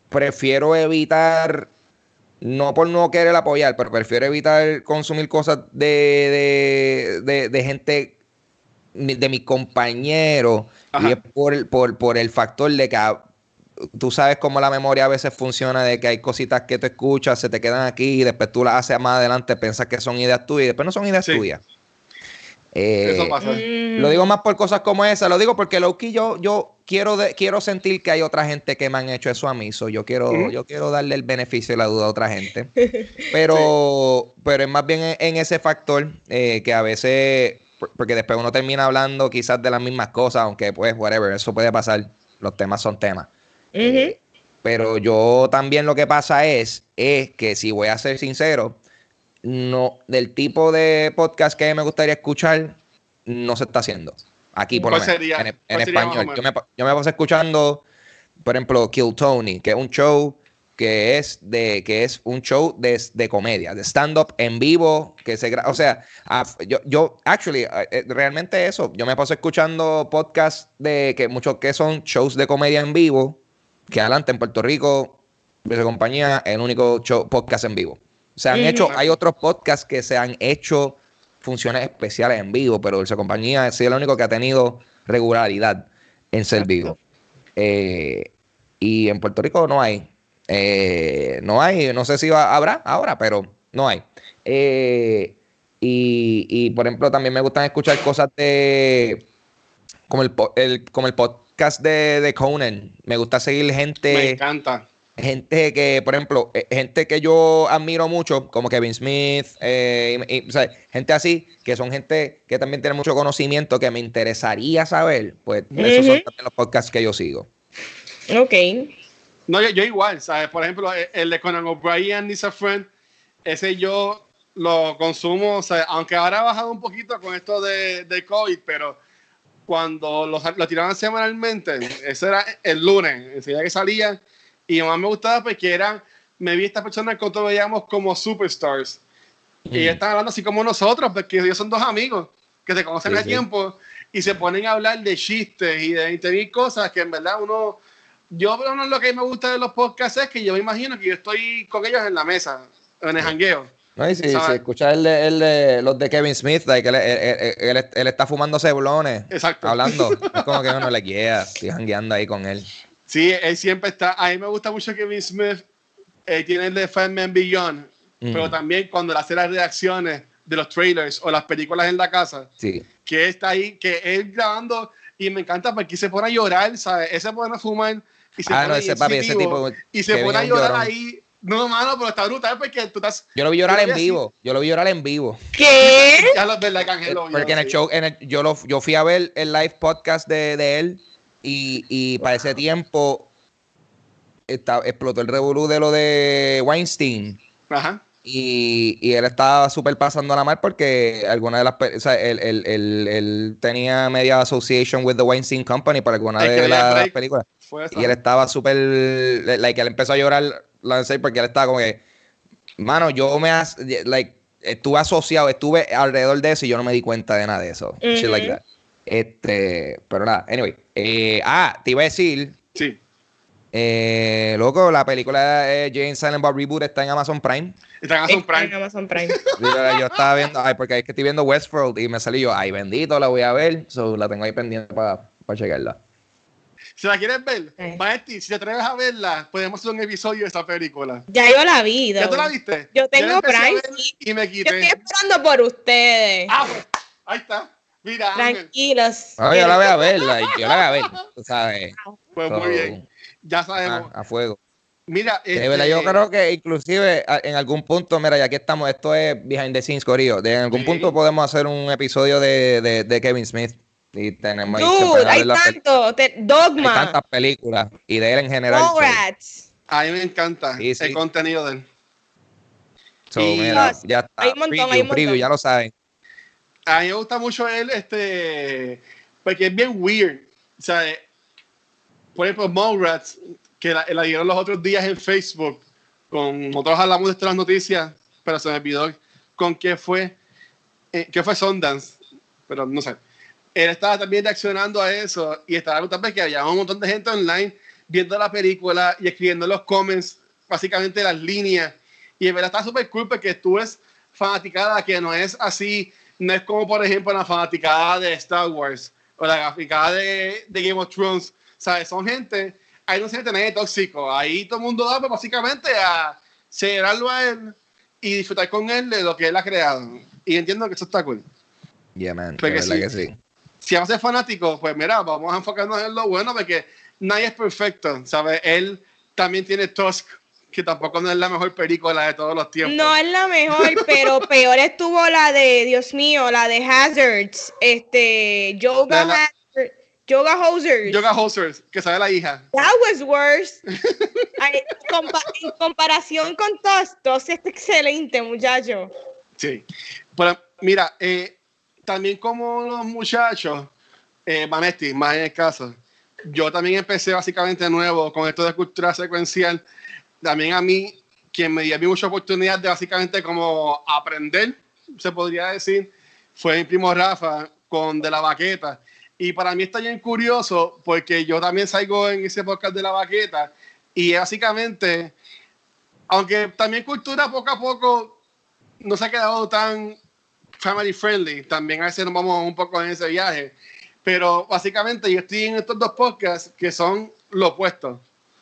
prefiero evitar, no por no querer apoyar, pero prefiero evitar consumir cosas de, de, de, de gente, de mis compañeros, Ajá. y es por, por, por el factor de que ah, tú sabes cómo la memoria a veces funciona, de que hay cositas que tú escuchas, se te quedan aquí, y después tú las haces más adelante, piensas que son ideas tuyas, y después no son ideas Sí. tuyas. Eh, Eso pasa. Mm. lo digo más por cosas como esa, lo digo porque Loki yo, yo quiero, de- quiero sentir que hay otra gente que me han hecho eso a mí, so yo quiero, yo quiero darle el beneficio de la duda a otra gente. (laughs) Pero, pero es más bien en, en ese factor eh, que a veces porque después uno termina hablando quizás de las mismas cosas, aunque pues, whatever, eso puede pasar. Los temas son temas. Eh, pero yo también lo que pasa es, es que si voy a ser sincero, no, del tipo de podcast que me gustaría escuchar, no se está haciendo. Aquí por lo menos. en, español. Yo me, yo me paso escuchando, por ejemplo, Kill Tony, que es un show que es de que es un show de, de comedia, de stand-up en vivo, que se o sea, yo, yo, actually, eh, realmente eso, yo me paso escuchando podcasts de que muchos que son shows de comedia en vivo, que adelante en Puerto Rico, de compañía, el único show, podcast en vivo. Se han hecho, hay otros podcasts que se han hecho funciones especiales en vivo, pero esa compañía es el único que ha tenido regularidad en ser vivo. Eh, y en Puerto Rico no hay. Eh, no hay, no sé si habrá ahora, pero no hay. Eh, y, por ejemplo, también me gustan escuchar cosas de. Como el, como el podcast de, de, Conan. Me gusta seguir gente. Me encanta. Gente que, por ejemplo, eh, gente que yo admiro mucho, como Kevin Smith, gente así, que son gente que también tiene mucho conocimiento, que me interesaría saber. Pues esos son también los podcasts que yo sigo. Ok. No, yo, igual, ¿sabes? Por ejemplo, e, el de Conan O'Brien, Nisa Friend, ese yo lo consumo, o sea, aunque ahora ha bajado un poquito con esto de, de COVID, pero cuando lo, lo, tiraban semanalmente, ese era el lunes, enseguida que salía, y más me gustaba porque eran, me vi estas personas que nosotros veíamos como superstars, y están hablando así como nosotros, porque ellos son dos amigos que se conocen sí, tiempo y se ponen a hablar de chistes y de, de cosas que en verdad uno yo bueno, lo que me gusta de los podcasts es que yo me imagino que yo estoy con ellos en la mesa, en el jangueo. No, y si, escuchas el de, el de, los de Kevin Smith, like, él, él, él, está fumando ceblones. Exacto. Hablando. (laughs) es como que uno le guía, estoy jangueando ahí con él. Sí, él siempre está. A mí me gusta mucho Kevin Smith. Eh, tiene el de Man Beyond. Mm. Pero también cuando le hace las reacciones de los trailers o las películas en la casa. Sí. Que está ahí, que él grabando. Y me encanta porque se pone a llorar, ¿sabes? Ese pone a fumar y se ah, no, ese papi, ese tipo. Y se pone a llorar ahí. No, mano, pero está brutal porque tú estás. Yo lo vi llorar en vivo. Yo lo vi llorar en vivo. ¿Qué? Ya lo ves, like, Angelo, Porque en el show, en el, yo, lo, yo fui a ver el live podcast de, de él y, y para ese tiempo está, explotó el revolú de lo de Weinstein. Ajá. Y, y, él estaba súper pasando a la mar porque alguna de las. O sea, él, él, él, él, tenía media association with the Weinstein Company para alguna de las películas. Y él estaba súper. Like, él empezó a llorar porque él estaba como que. Mano, yo me. like, estuve asociado, estuve alrededor de eso y yo no me di cuenta de nada de eso. Shit like that. Este. Pero nada, anyway. Eh, ah, te iba a decir. Sí. Eh, loco, la película de Jane Silent Bob Reboot está en Amazon Prime. Está en Amazon Prime. En Amazon Prime. yo estaba viendo, ay, porque es que estoy viendo Westworld y me salió yo, ay, bendito, la voy a ver. So, la tengo ahí pendiente para checarla. Si la quieres ver, eh. Maestri, si te atreves a verla, podemos hacer un episodio de esta película. Ya yo la vi. ¿Ya tú la viste? Yo tengo Prime. Y me quité. Yo estoy esperando por ustedes. Ah, pues, ahí está. Mira, Tranquilos. No, yo la voy a ver, yo la voy a ver, tú sabes. Pues muy bien. Ya sabemos. A, fuego. Mira, este... yo creo que inclusive en algún punto, mira, ya que estamos, esto es behind the scenes, Corillo. En algún punto podemos hacer un episodio de, de, de Kevin Smith. Y tenemos Dude, hay tanto. Dogma. Hay tantas películas. Y de él en general. Rats. A mí me encanta el contenido de él. So, mira, ya está. Hay un montón, hay un preview, ya lo saben. A mí me gusta mucho él, este, porque es bien weird. O sea, por ejemplo, Mallrats, que la, la dieron los otros días en Facebook, con nosotros hablamos de estas noticias, pero se me olvidó con qué fue, eh, qué fue Sundance, pero no sé. Él estaba también reaccionando a eso y estaba gustando que había un montón de gente online viendo la película y escribiendo los comments, básicamente las líneas. Y en verdad está súper cool porque tú es fanaticada que no es así, no es como por ejemplo la fanaticada de Star Wars o la fanaticada de, de Game of Thrones, ¿sabes? Son gente, ahí no se siente nadie tóxico, ahí todo el mundo va pues, básicamente a celebrarlo a él y disfrutar con él de lo que él ha creado. Y entiendo que eso está cool. Yeah, man, Porque sí, que sí. Si vamos a ser fanáticos, pues mira, vamos a enfocarnos en lo bueno porque nadie es perfecto, ¿sabes? Él también tiene Tusk que tampoco no es la mejor película de todos los tiempos. No es la mejor, (laughs) pero peor estuvo la de, Dios mío, la de Hazards, este, Yoga Hazards. Yoga Hosers. Yoga Hosers, que sabe la hija. That was worse. (laughs) en comparación con todos, todos es excelente, muchacho. Sí. Pero mira, eh, también como los muchachos, eh, Vanetti, más en el caso, yo también empecé básicamente nuevo con esto de cultura secuencial. También a mí, quien me dio a mí mucha oportunidad de básicamente como aprender, se podría decir, fue mi primo Rafa con De la Baqueta. Y para mí está bien curioso porque yo también salgo en ese podcast de La Baqueta y básicamente, aunque también cultura poco a poco no se ha quedado tan family friendly, también a veces nos vamos un poco en ese viaje pero básicamente yo estoy en estos dos podcasts que son lo opuesto.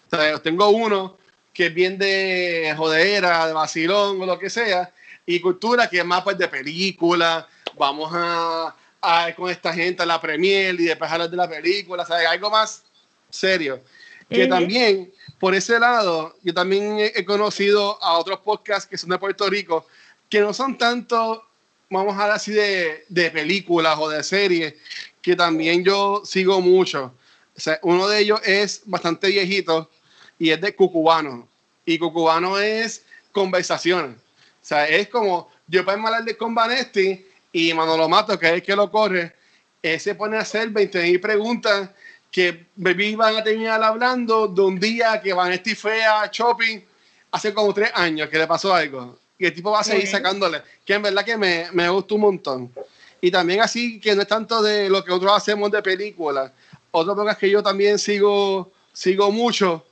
O sea, tengo uno que es bien de jodera, de vacilón o lo que sea, y cultura que es más pues de película, vamos a, a con esta gente a la premier y después hablar de la película, sea, algo más serio. Que también, por ese lado, yo también he, he, conocido a otros podcasts que son de Puerto Rico, que no son tanto, vamos a hablar así de, de películas o de series, que también yo sigo mucho. O sea, uno de ellos es bastante viejito y es de Cucubano. Y Cucubano es conversaciones. O sea, es como, yo puedo hablar de con Vanesti y Manolo Mato, que es el que lo corre, él se pone a hacer 20.000 preguntas que Baby van a terminar hablando de un día que Vanesti fue a shopping hace como tres años que le pasó algo. Y el tipo va a seguir sacándole, que en verdad que me, me gustó un montón. Y también así que no es tanto de lo que nosotros hacemos de películas. Otro podcast que yo también sigo, sigo mucho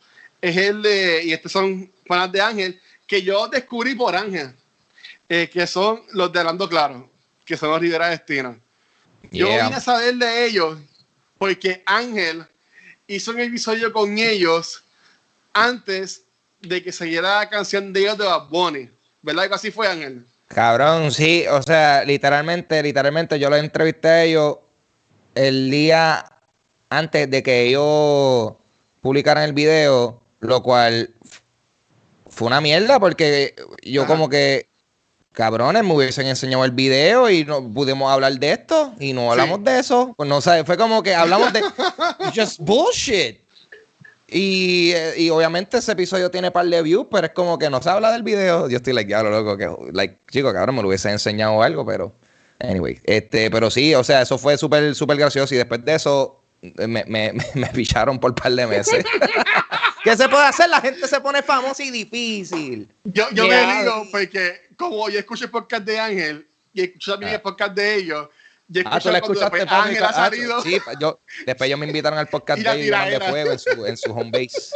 es el de, y estos son fanas de Ángel, que yo descubrí por Ángel, eh, que son los de Arando Claro, que son los Rivera Destino. Yo vine a saber de ellos porque Ángel hizo un episodio con ellos antes de que se la canción de ellos de Bad Bunny. ¿Verdad que así fue, Ángel? Cabrón, sí, o sea, literalmente, literalmente yo los entrevisté a ellos el día antes de que ellos publicaran el video, lo cual fue una mierda porque yo como que, cabrones, me hubiesen enseñado el video y no pudimos hablar de esto y no hablamos de eso. Pues no sé, fue como que hablamos de (laughs) just bullshit. Y, eh, y, obviamente ese episodio tiene par de views, pero es como que no se habla del video. Yo estoy like, ya lo loco, que, like, chico, cabrón, me lo hubiese enseñado algo, pero, anyway, este, pero sí, o sea, eso fue súper, súper gracioso y después de eso me, me, (laughs) me picharon por par de meses. (laughs) ¿Qué se puede hacer? La gente se pone famosa y difícil. Yo, yo me digo, porque como yo escucho el podcast de Ángel y escucho también el podcast de ellos, ah, tú la escuchaste Ángel ha salido. Sí, yo, después ellos me invitaron al podcast de ellos de fuego en su, en su home base.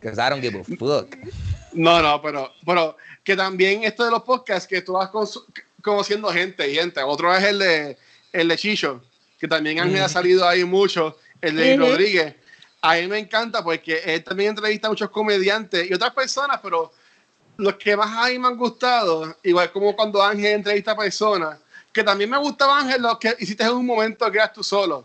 Because I don't give a fuck. No, no, pero, pero que también esto de los podcasts que tú vas conociendo gente y gente. Otro es el de, el de Chicho, que también Ángel ha salido ahí mucho. El de Rodríguez. A mí me encanta porque él también entrevista a muchos comediantes y otras personas, pero los que más a mí me han gustado, igual como cuando Ángel entrevista a personas, que también me gustaba Ángel, lo que hiciste en un momento que eras tú solo.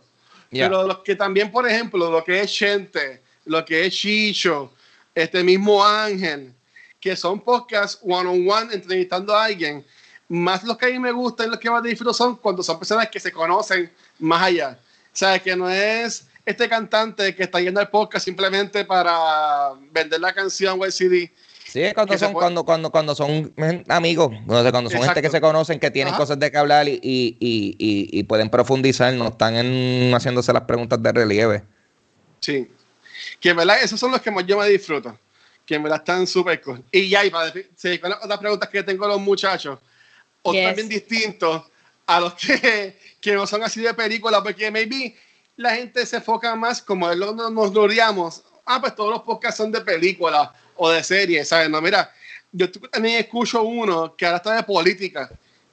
Pero los que también, por ejemplo, lo que es Chente, lo que es Chicho, este mismo Ángel, que son podcasts one on one entrevistando a alguien, más los que a mí me gustan y los que más disfruto son cuando son personas que se conocen más allá. O sea, que no es este cantante que está yendo al podcast simplemente para vender la canción o el CD, Sí, cuando son, cuando, cuando, cuando son amigos, cuando son gente que se conocen, que tienen cosas de que hablar y, y, y, y, pueden profundizar, no están en, haciéndose las preguntas de relieve. Sí. Que en verdad, esos son los que más yo me disfruto. Que en verdad están súper cool. Y ya, y para decir, otras preguntas que tengo los muchachos, o también distintos a los que, (laughs) que no son así de película, porque maybe la gente se enfoca más como nos, nos gloriamos. Ah, pues todos los podcasts son de película o de series, ¿sabes? No, mira, yo también escucho uno que ahora está de política,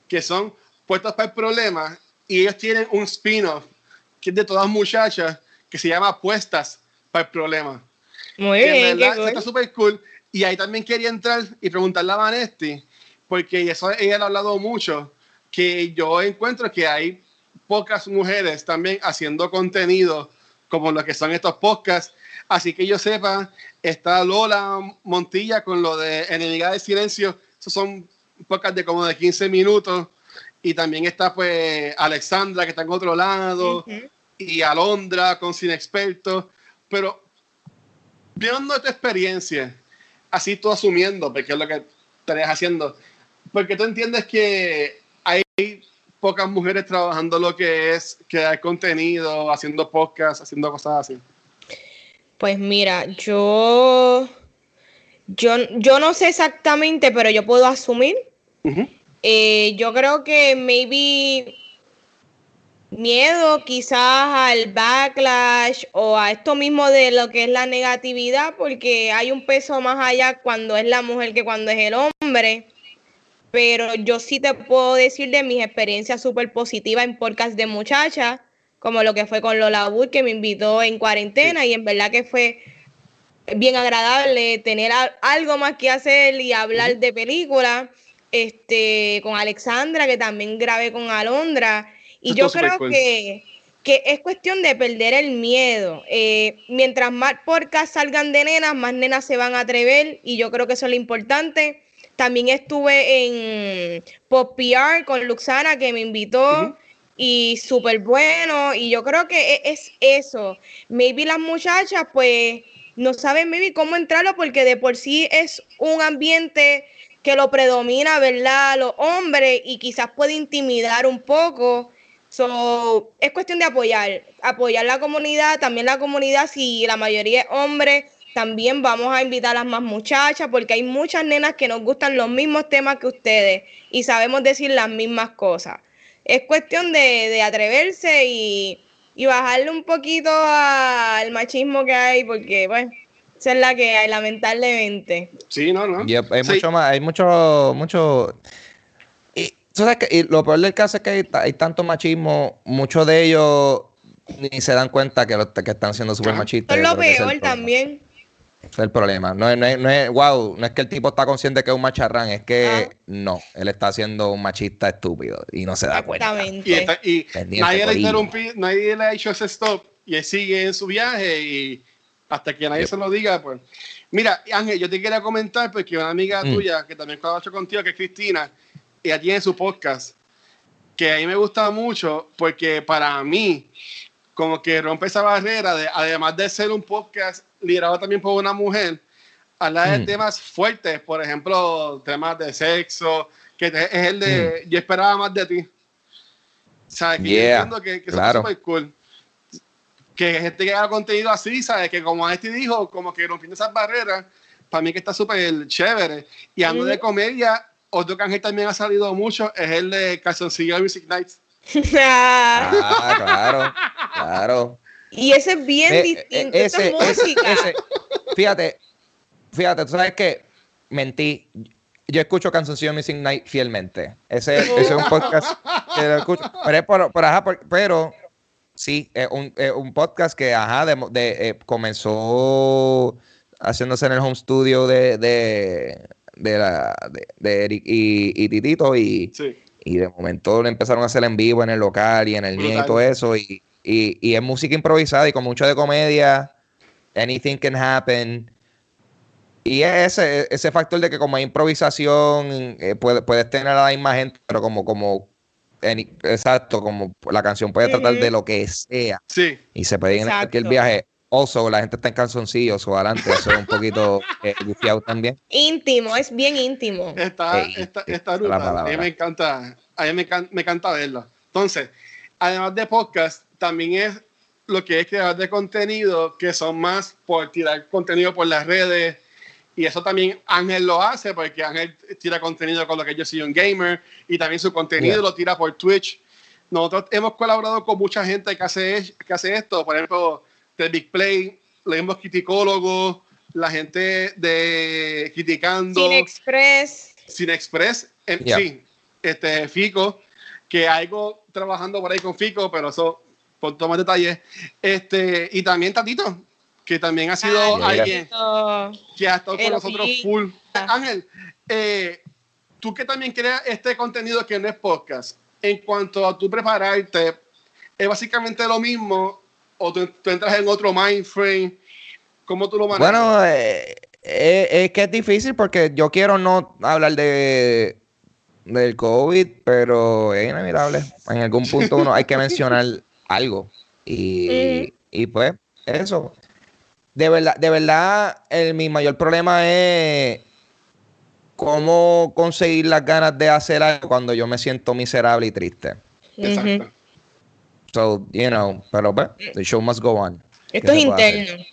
que son puestos para el problema, y ellos tienen un spin-off que es de todas muchachas, que se llama Puestas para el problema. Muy bien, está súper cool. Y ahí también quería entrar y preguntarle a Vanesti, porque eso ella lo ha hablado mucho, que yo encuentro que hay pocas mujeres también haciendo contenido como lo que son estos podcasts Así que yo sepa, está Lola Montilla con lo de Enemiga de Silencio. Esos son pocas de como de 15 minutos. Y también está pues Alexandra que está en otro lado. Y Alondra con Sin Expertos. Pero viendo tu experiencia, así tú asumiendo, porque es lo que estarías haciendo, porque tú entiendes que hay pocas mujeres trabajando lo que es crear contenido, haciendo podcasts, haciendo cosas así. Pues mira, yo, yo, yo no sé exactamente, pero yo puedo asumir. Eh, yo creo que maybe miedo quizás al backlash o a esto mismo de lo que es la negatividad, porque hay un peso más allá cuando es la mujer que cuando es el hombre. Pero yo sí te puedo decir de mis experiencias súper positivas en podcast de muchachas, como lo que fue con Lola Wood, que me invitó en cuarentena, y en verdad que fue bien agradable tener algo más que hacer y hablar de películas. Este, con Alexandra, que también grabé con Alondra y yo creo que, es cuestión de perder el miedo. Eh, mientras más porcas salgan de nenas, más nenas se van a atrever y yo creo que eso es lo importante. También estuve en Pop PR con Luxana que me invitó y súper bueno y yo creo que e, es, eso. Maybe las muchachas pues no saben maybe cómo entrarlo porque de por sí es un ambiente que lo predomina, ¿verdad? Los hombres y quizás puede intimidar un poco. So, es cuestión de apoyar, apoyar la comunidad, también la comunidad, si la mayoría es hombre, también vamos a invitar a las más muchachas, porque hay muchas nenas que nos gustan los mismos temas que ustedes y sabemos decir las mismas cosas. Es cuestión de, atreverse y, bajarle un poquito al machismo que hay, porque, bueno, esa es la que hay, lamentablemente. Sí, no, no. hay mucho más, hay mucho, mucho y lo peor del caso es que hay, tanto machismo, muchos de ellos ni se dan cuenta que, que están siendo súper machistas. Es lo peor también. Es el problema. No es, no, es, wow, no es que el tipo está consciente que es un macharrán, es que ah. no, él está siendo un machista estúpido y no se da cuenta. Y, nadie, le nadie le ha hecho ese stop y él sigue en su viaje y hasta que nadie se lo diga, pues. Mira, Ángel, yo te quería comentar porque una amiga mm. tuya que también hecho contigo, que es Cristina, ella tiene su podcast, que a mí me gusta mucho porque para mí, como que rompe esa barrera de, además de ser un podcast liderado también por una mujer, hablar de mm. temas fuertes, por ejemplo, temas de sexo, que es el de mm. yo esperaba más de ti. ¿Sabes? Que que, que claro. es súper cool. Que gente que haga contenido así, ¿sabes? Que como este dijo, como que rompiendo esas barreras, para mí que está súper chévere. Y hablando de comedia, otro que también ha salido mucho es el de Calzoncillo Music Nights. ah, claro, claro. Y ese es bien eh, distinto, eh, ese, música. fíjate, fíjate, tú sabes que mentí. Yo escucho Calzoncillo Music Night fielmente. Ese, es un podcast que lo escucho. Pero, pero, sí, es un, un, podcast que ajá, de, eh, comenzó haciéndose en el home studio de, de, la, de, Eric y, Titito y, y de momento le empezaron a hacer en vivo en el local y en el mío y todo eso y, y, es música improvisada y con mucho de comedia, anything can happen. Y ese, ese factor de que como hay improvisación, eh, puedes tener a la misma gente, pero como, como exacto, como la canción puede tratar de lo que sea. Sí. Y se puede ir en el viaje oso, la gente está en calzoncillos o adelante, eso es un poquito eh, también. Íntimo, es bien íntimo. Está, está, está A mí me encanta, a mí me, me encanta verlo. Entonces, además de podcast, también es lo que es crear de contenido, que son más por tirar contenido por las redes. Y eso también Ángel lo hace, porque Ángel tira contenido con lo que yo soy un gamer, y también su contenido lo tira por Twitch. Nosotros hemos colaborado con mucha gente que hace, que hace esto. Por ejemplo, de Big Play, leemos Criticólogo, la gente de Criticando. Sin Express. Sin Express, en fin, este, Fico, que algo trabajando por ahí con Fico, pero eso por tomar detalles. Este, y también Tatito, que también ha sido alguien que ha estado con nosotros full. Ángel, eh, tú que también creas este contenido que no es podcast, en cuanto a tu prepararte, es básicamente lo mismo o tú, entras en otro mind frame ¿Cómo tú lo manejas? Bueno, eh, eh, es que es difícil porque yo quiero no hablar de del COVID, pero es inevitable. En algún punto uno hay que mencionar algo. Y, y pues, eso. De verdad, de verdad, el, mi mayor problema es cómo conseguir las ganas de hacer algo cuando yo me siento miserable y triste. Exacto. So, you know, pero pues, the show must go on. Esto es interno.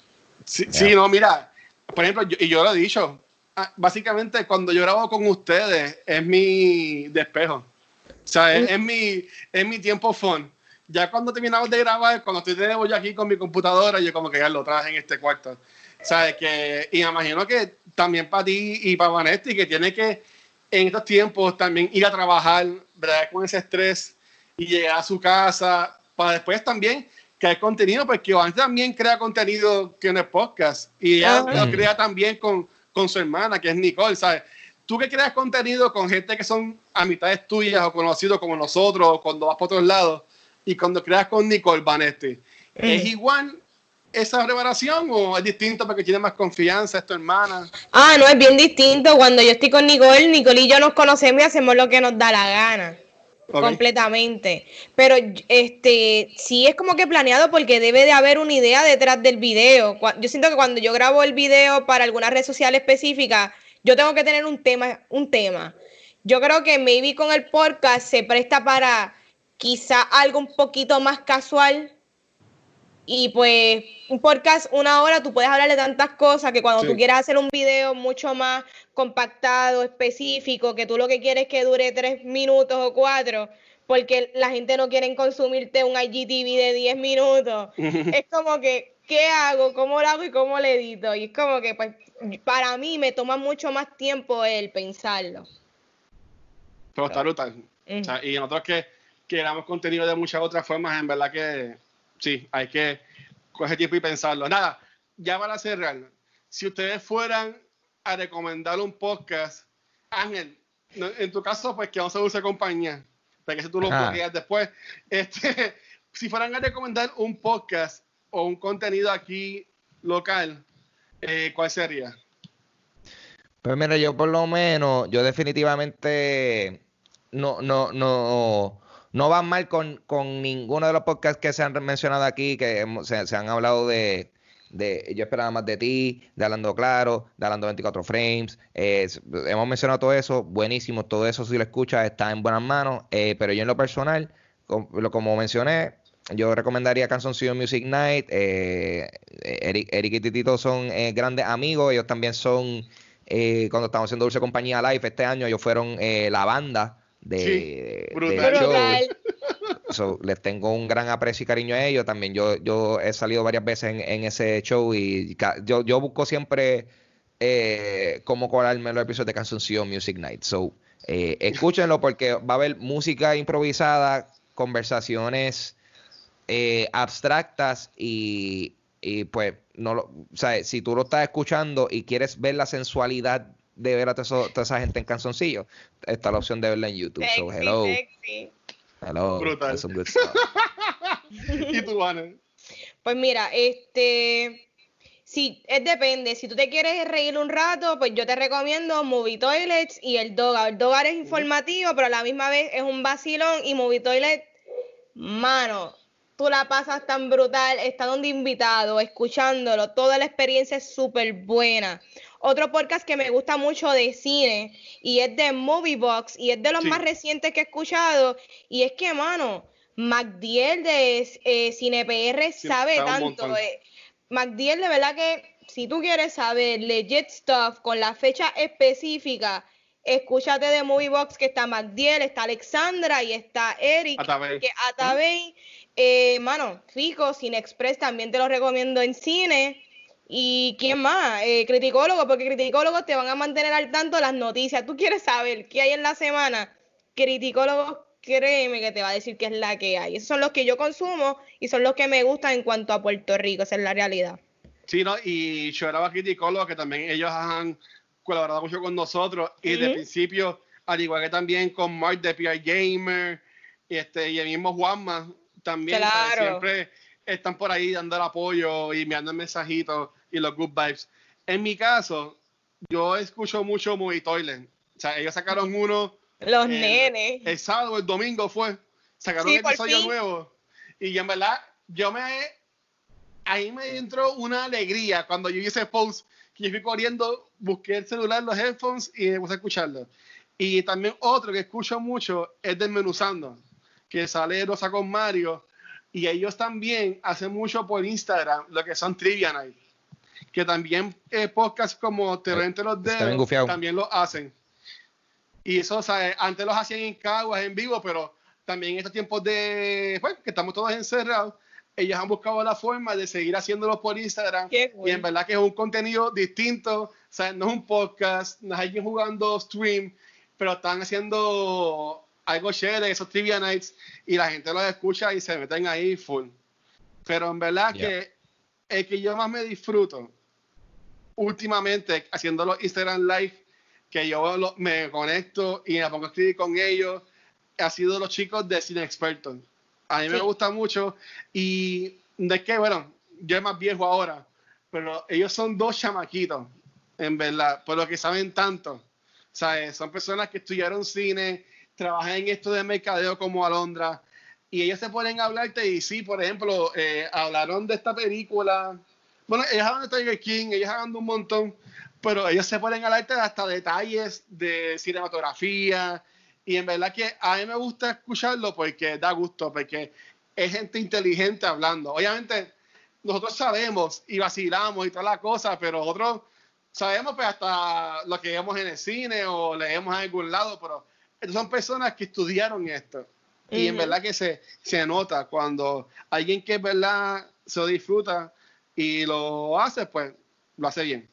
Sí, sí, no, mira, por ejemplo, yo, y yo lo he dicho, ah, básicamente cuando yo grabo con ustedes es mi despejo. O sea, es, es mi, es mi tiempo fun. Ya cuando terminamos de grabar, cuando estoy de nuevo yo aquí con mi computadora, yo como que ya lo traje en este cuarto. ¿Sabes? Que, y me imagino que también para ti y para Vanetti, que tiene que en estos tiempos también ir a trabajar, ¿verdad? Con ese estrés y llegar a su casa para después también crear contenido, porque Vanetti también crea contenido que no es podcast y ella Ajá. lo crea también con, con su hermana, que es Nicole, ¿sabes? Tú que creas contenido con gente que son amistades tuyas o conocidos como nosotros, o cuando vas por otros lados, y cuando creas con Nicole Vanetti, ¿es igual esa preparación o es distinto porque tiene más confianza, es tu hermana? Ah, no, es bien distinto. Cuando yo estoy con Nicole, Nicole y yo nos conocemos y hacemos lo que nos da la gana. Completamente. Pero este sí es como que planeado porque debe de haber una idea detrás del video. Yo siento que cuando yo grabo el video para alguna red social específica, yo tengo que tener un tema, un tema. Yo creo que maybe con el podcast se presta para quizá algo un poquito más casual. Y pues un podcast, una hora, tú puedes hablar de tantas cosas que cuando Sí. tú quieras hacer un video mucho más compactado, específico, que tú lo que quieres es que dure tres minutos o cuatro, porque la gente no quiere consumirte un IGTV de 10 minutos. (laughs) es como que, ¿qué hago? ¿Cómo lo hago y cómo lo edito? Y es como que, pues, para mí me toma mucho más tiempo el pensarlo. Pero está brutal. O sea, y nosotros que, grabamos contenido de muchas otras formas, en verdad que sí, hay que coger tiempo y pensarlo. Nada, ya para cerrar, si ustedes fueran a recomendar un podcast, Ángel, en tu caso, pues que vamos a usar compañía, para que eso tú lo podrías después. (laughs) Este, si fueran a recomendar un podcast o un contenido aquí local, eh, ¿cuál sería? Pues mira, yo por lo menos, yo definitivamente no, no, no, no van mal con, con ninguno de los podcasts que se han mencionado aquí, que se, se han hablado de, de Yo esperaba más de ti, de Hablando Claro, de Hablando 24 Frames. eh, hemos mencionado todo eso, buenísimo, todo eso si lo escuchas está en buenas manos, eh, pero yo en lo personal, com- lo- como mencioné, yo recomendaría Canzoncillo Music Night. eh, Eric, Eric y Titito son eh, grandes amigos, ellos también son eh, cuando estábamos haciendo Dulce Compañía Live este año, ellos fueron eh, la banda de, Sí, de- brutal. del show. Brutal. So, les tengo un gran aprecio y cariño a ellos. También yo, yo he salido varias veces en, en ese show y yo, yo busco siempre eh, cómo colarme los episodios de Canzoncillo Music Night. So, eh, escúchenlo porque va a haber música improvisada, conversaciones eh, abstractas y, y, pues no lo, o sea, si tú lo estás escuchando y quieres ver la sensualidad de ver a toda eso- toda esa gente en canzoncillo, está la opción de verla en YouTube. So, hello, sexy. hello, Brutal. some good stuff. (laughs) ¿Y tú, Ana? Pues mira, este, si es depende, si tú te quieres reír un rato, pues yo te recomiendo Movie Toilets y el Dogar. El Dogar es informativo, pero a la misma vez es un vacilón y Movie Toilet, mano, tú la pasas tan brutal, estando de invitado, escuchándolo, toda la experiencia es súper buena. Otro podcast que me gusta mucho de cine y es de Movie Box y es de los Sí. más recientes que he escuchado y es que, mano, MacDiel de eh, CinePR sabe tanto. eh, MacDiel, de verdad que si tú quieres saber legit stuff con la fecha específica, escúchate de Movie Box que está MacDiel, está Alexandra y está Eric. Atabey. Que Atabey, eh, mano, Fico, Cine Express también te lo recomiendo en cine. ¿Y quién más? Eh, criticólogos, porque criticólogos te van a mantener al tanto de las noticias. Tú quieres saber qué hay en la semana. Criticólogos, créeme que te va a decir qué es la que hay. Esos son los que yo consumo y son los que me gustan en cuanto a Puerto Rico. Esa es la realidad. Sí, ¿no? Y Choraba Criticólogo, que también ellos han colaborado mucho con nosotros. Y de Ujú. principio, al igual que también con Mark de PR Gamer este, y el mismo Juanma, también. Claro. ¿sabes? Siempre están por ahí dando el apoyo y me mensajitos y los good vibes. En mi caso, yo escucho mucho Movie Toilet. O sea, ellos sacaron uno. Los nenes. El sábado, el domingo fue. Sacaron un episodio nuevo. Y en verdad, yo me. Ahí me entró una alegría cuando yo hice post. Que yo fui corriendo, busqué el celular, los headphones y me puse a escucharlo. Y también otro que escucho mucho es Desmenuzando, que sale Rosa con Mario. Y ellos también hacen mucho por Instagram lo que son Trivia Night que también eh, podcasts como Terrente los Dedos también lo hacen. Y eso, o sea, antes los hacían en Caguas, en vivo, pero también en estos tiempos de, pues, que estamos todos encerrados, ellos han buscado la forma de seguir haciéndolo por Instagram. Y en verdad que es un contenido distinto, o sea, no es un podcast, no es alguien jugando stream, pero están haciendo algo chévere, esos trivia nights, y la gente los escucha y se meten ahí full. Pero en verdad que el que yo más me disfruto últimamente haciendo los Instagram Live, que yo me conecto y me pongo a escribir con ellos, ha sido los chicos de Cine Expertos. A mí me gusta mucho y de que, bueno, yo es más viejo ahora, pero ellos son dos chamaquitos, en verdad, por lo que saben tanto. ¿sabes? Son personas que estudiaron cine, trabajan en esto de mercadeo como Alondra, y ellos se ponen a hablarte y sí, por ejemplo, eh, hablaron de esta película. Bueno, ellos hablan de Tiger King, ellos hablan de un montón, pero ellos se ponen a hablarte hasta detalles de cinematografía. Y en verdad que a mí me gusta escucharlo porque da gusto, porque es gente inteligente hablando. Obviamente, nosotros sabemos y vacilamos y todas las cosas, pero nosotros sabemos pues hasta lo que vemos en el cine o leemos en algún lado, pero son personas que estudiaron esto. Y en verdad que se, se nota cuando alguien que es verdad se disfruta y lo hace, pues lo hace bien.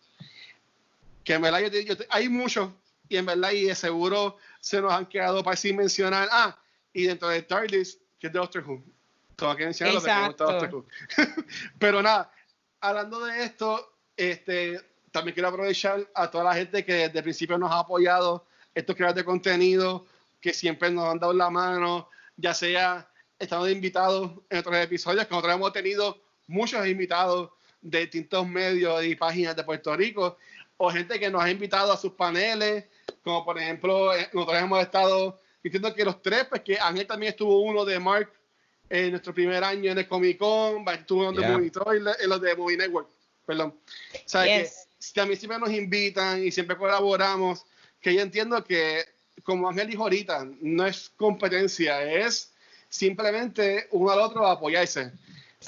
Que en verdad yo, hay muchos y en verdad y de seguro se nos han quedado para sin mencionar. Ah, y dentro de TARDIS, que es Doctor Who. Tengo que mencionarlo porque me gusta Doctor Who. (laughs) Pero nada, hablando de esto, este, también quiero aprovechar a toda la gente que desde el principio nos ha apoyado, estos creadores de contenido, que siempre nos han dado la mano, ya sea estando invitados en otros episodios, que nosotros hemos tenido muchos invitados de distintos medios y páginas de Puerto Rico, o gente que nos ha invitado a sus paneles, como por ejemplo, eh, nosotros hemos estado diciendo que los tres, pues que Ángel también estuvo uno de Mark en nuestro primer año en el Comic Con, estuvo uno de Movie en los de Movie Network, perdón. O sea, que también siempre nos invitan y siempre colaboramos, que yo entiendo que como Ángel dijo ahorita, no es competencia, es simplemente uno al otro apoyarse.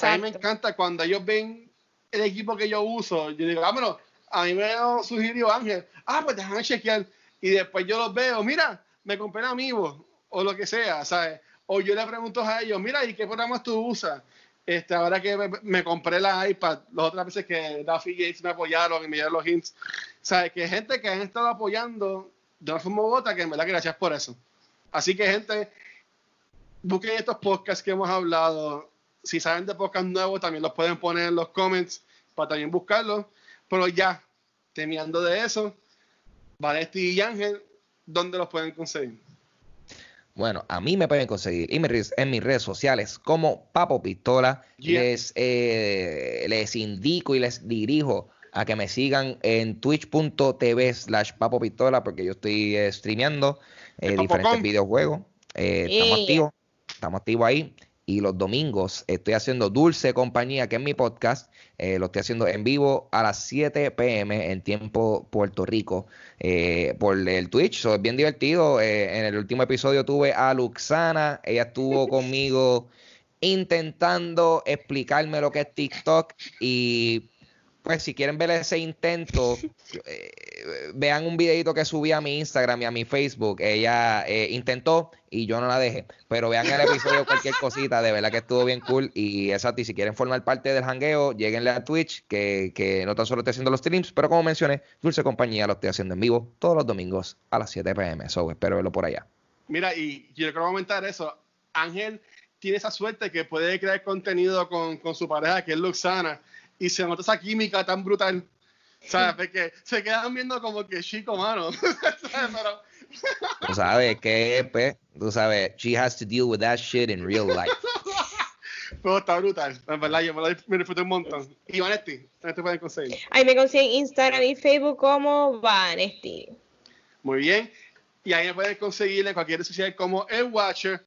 A mí me encanta cuando ellos ven el equipo que yo uso, yo digo, vámonos, a mí me lo sugirió Ángel, ah, pues déjame chequear, y después yo los veo, mira, me compré amigos, o lo que sea, ¿sabes? O yo le pregunto a ellos, mira, ¿y qué programas tú usas? Este, ahora que me, compré la iPad, las otras veces que Duffy Gates me apoyaron y me dieron los hints, ¿sabes? Que gente que han estado apoyando de una forma u otra, que en verdad que gracias por eso. Así que, gente, busquen estos podcasts que hemos hablado. Si saben de podcasts nuevos, también los pueden poner en los comments para también buscarlos. Pero ya, terminando de eso, Valesti y Ángel, ¿dónde los pueden conseguir? Bueno, a mí me pueden conseguir en mis redes sociales como Papo Pistola. Les, eh, les indico y les dirijo a que me sigan en twitch.tv slash papo pistola porque yo estoy eh, streameando eh, diferentes videojuegos. Eh, estamos activos, estamos activos ahí. Y los domingos estoy haciendo Dulce Compañía, que es mi podcast. lo estoy haciendo en vivo a las 7 pm en tiempo Puerto Rico por el Twitch. es bien divertido. en el último episodio tuve a Luxana. Ella estuvo conmigo intentando explicarme lo que es TikTok y pues si quieren ver ese intento, (laughs) eh, vean un videito que subí a mi Instagram y a mi Facebook. Ella eh, intentó y yo no la dejé. Pero vean el episodio, cualquier cosita, de verdad que estuvo bien cool. Y es a ti, si quieren formar parte del hangueo, lleguenle a Twitch, que, que no tan solo estoy haciendo los streams, pero como mencioné, Dulce Compañía lo estoy haciendo en vivo todos los domingos a las 7 pm. So, espero verlo por allá. Mira, y quiero comentar eso. Ángel tiene esa suerte que puede crear contenido con, con su pareja, que es Luxana y se nota esa química tan brutal. ¿Sabes? Porque se quedan viendo como que chico, mano. (laughs) Pero... Tú sabes que, pues, tú sabes, she has to deal with that shit in real life. (laughs) Pero está brutal, la verdad, yo me, disfruté un montón. Y Vanetti, ¿dónde te pueden conseguir? Ahí me consiguen Instagram y Facebook como Vanesti. Muy bien. Y ahí me pueden conseguir en cualquier red social como El Watcher.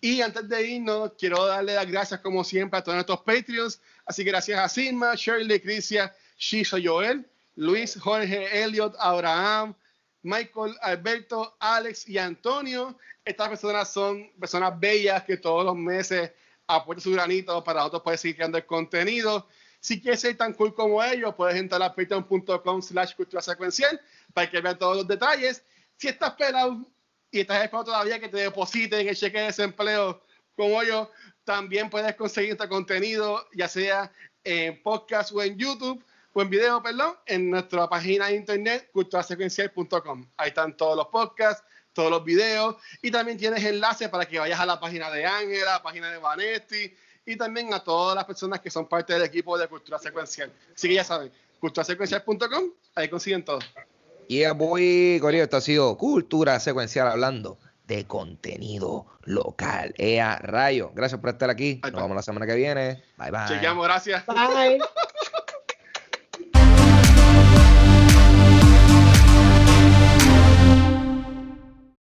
Y antes de irnos, quiero darle las gracias, como siempre, a todos nuestros Patreons. Así que gracias a Sigma, Shirley, Crisia, Shiso Joel, Luis, Jorge, Elliot, Abraham, Michael, Alberto, Alex y Antonio. Estas personas son personas bellas que todos los meses aportan su granito para nosotros poder seguir creando el contenido. Si quieres ser tan cool como ellos, puedes entrar a patreon.com slash cultura secuencial para que vean todos los detalles. Si estás pelado y estás esperando todavía que te depositen el cheque de desempleo como yo, también puedes conseguir este contenido, ya sea en podcast o en YouTube, o en video, perdón, en nuestra página de internet, culturasecuencial.com. Ahí están todos los podcasts, todos los videos, y también tienes enlaces para que vayas a la página de Ángela, la página de Vanetti, y también a todas las personas que son parte del equipo de Cultura Secuencial. Así que ya saben, culturasecuencial.com, ahí consiguen todo. Y yeah, voy, Corio, esto ha sido Cultura Secuencial hablando de contenido local. Ea, rayo. Gracias por estar aquí. Nos vemos la semana que viene. Bye, bye. Chequeamos, gracias. Bye.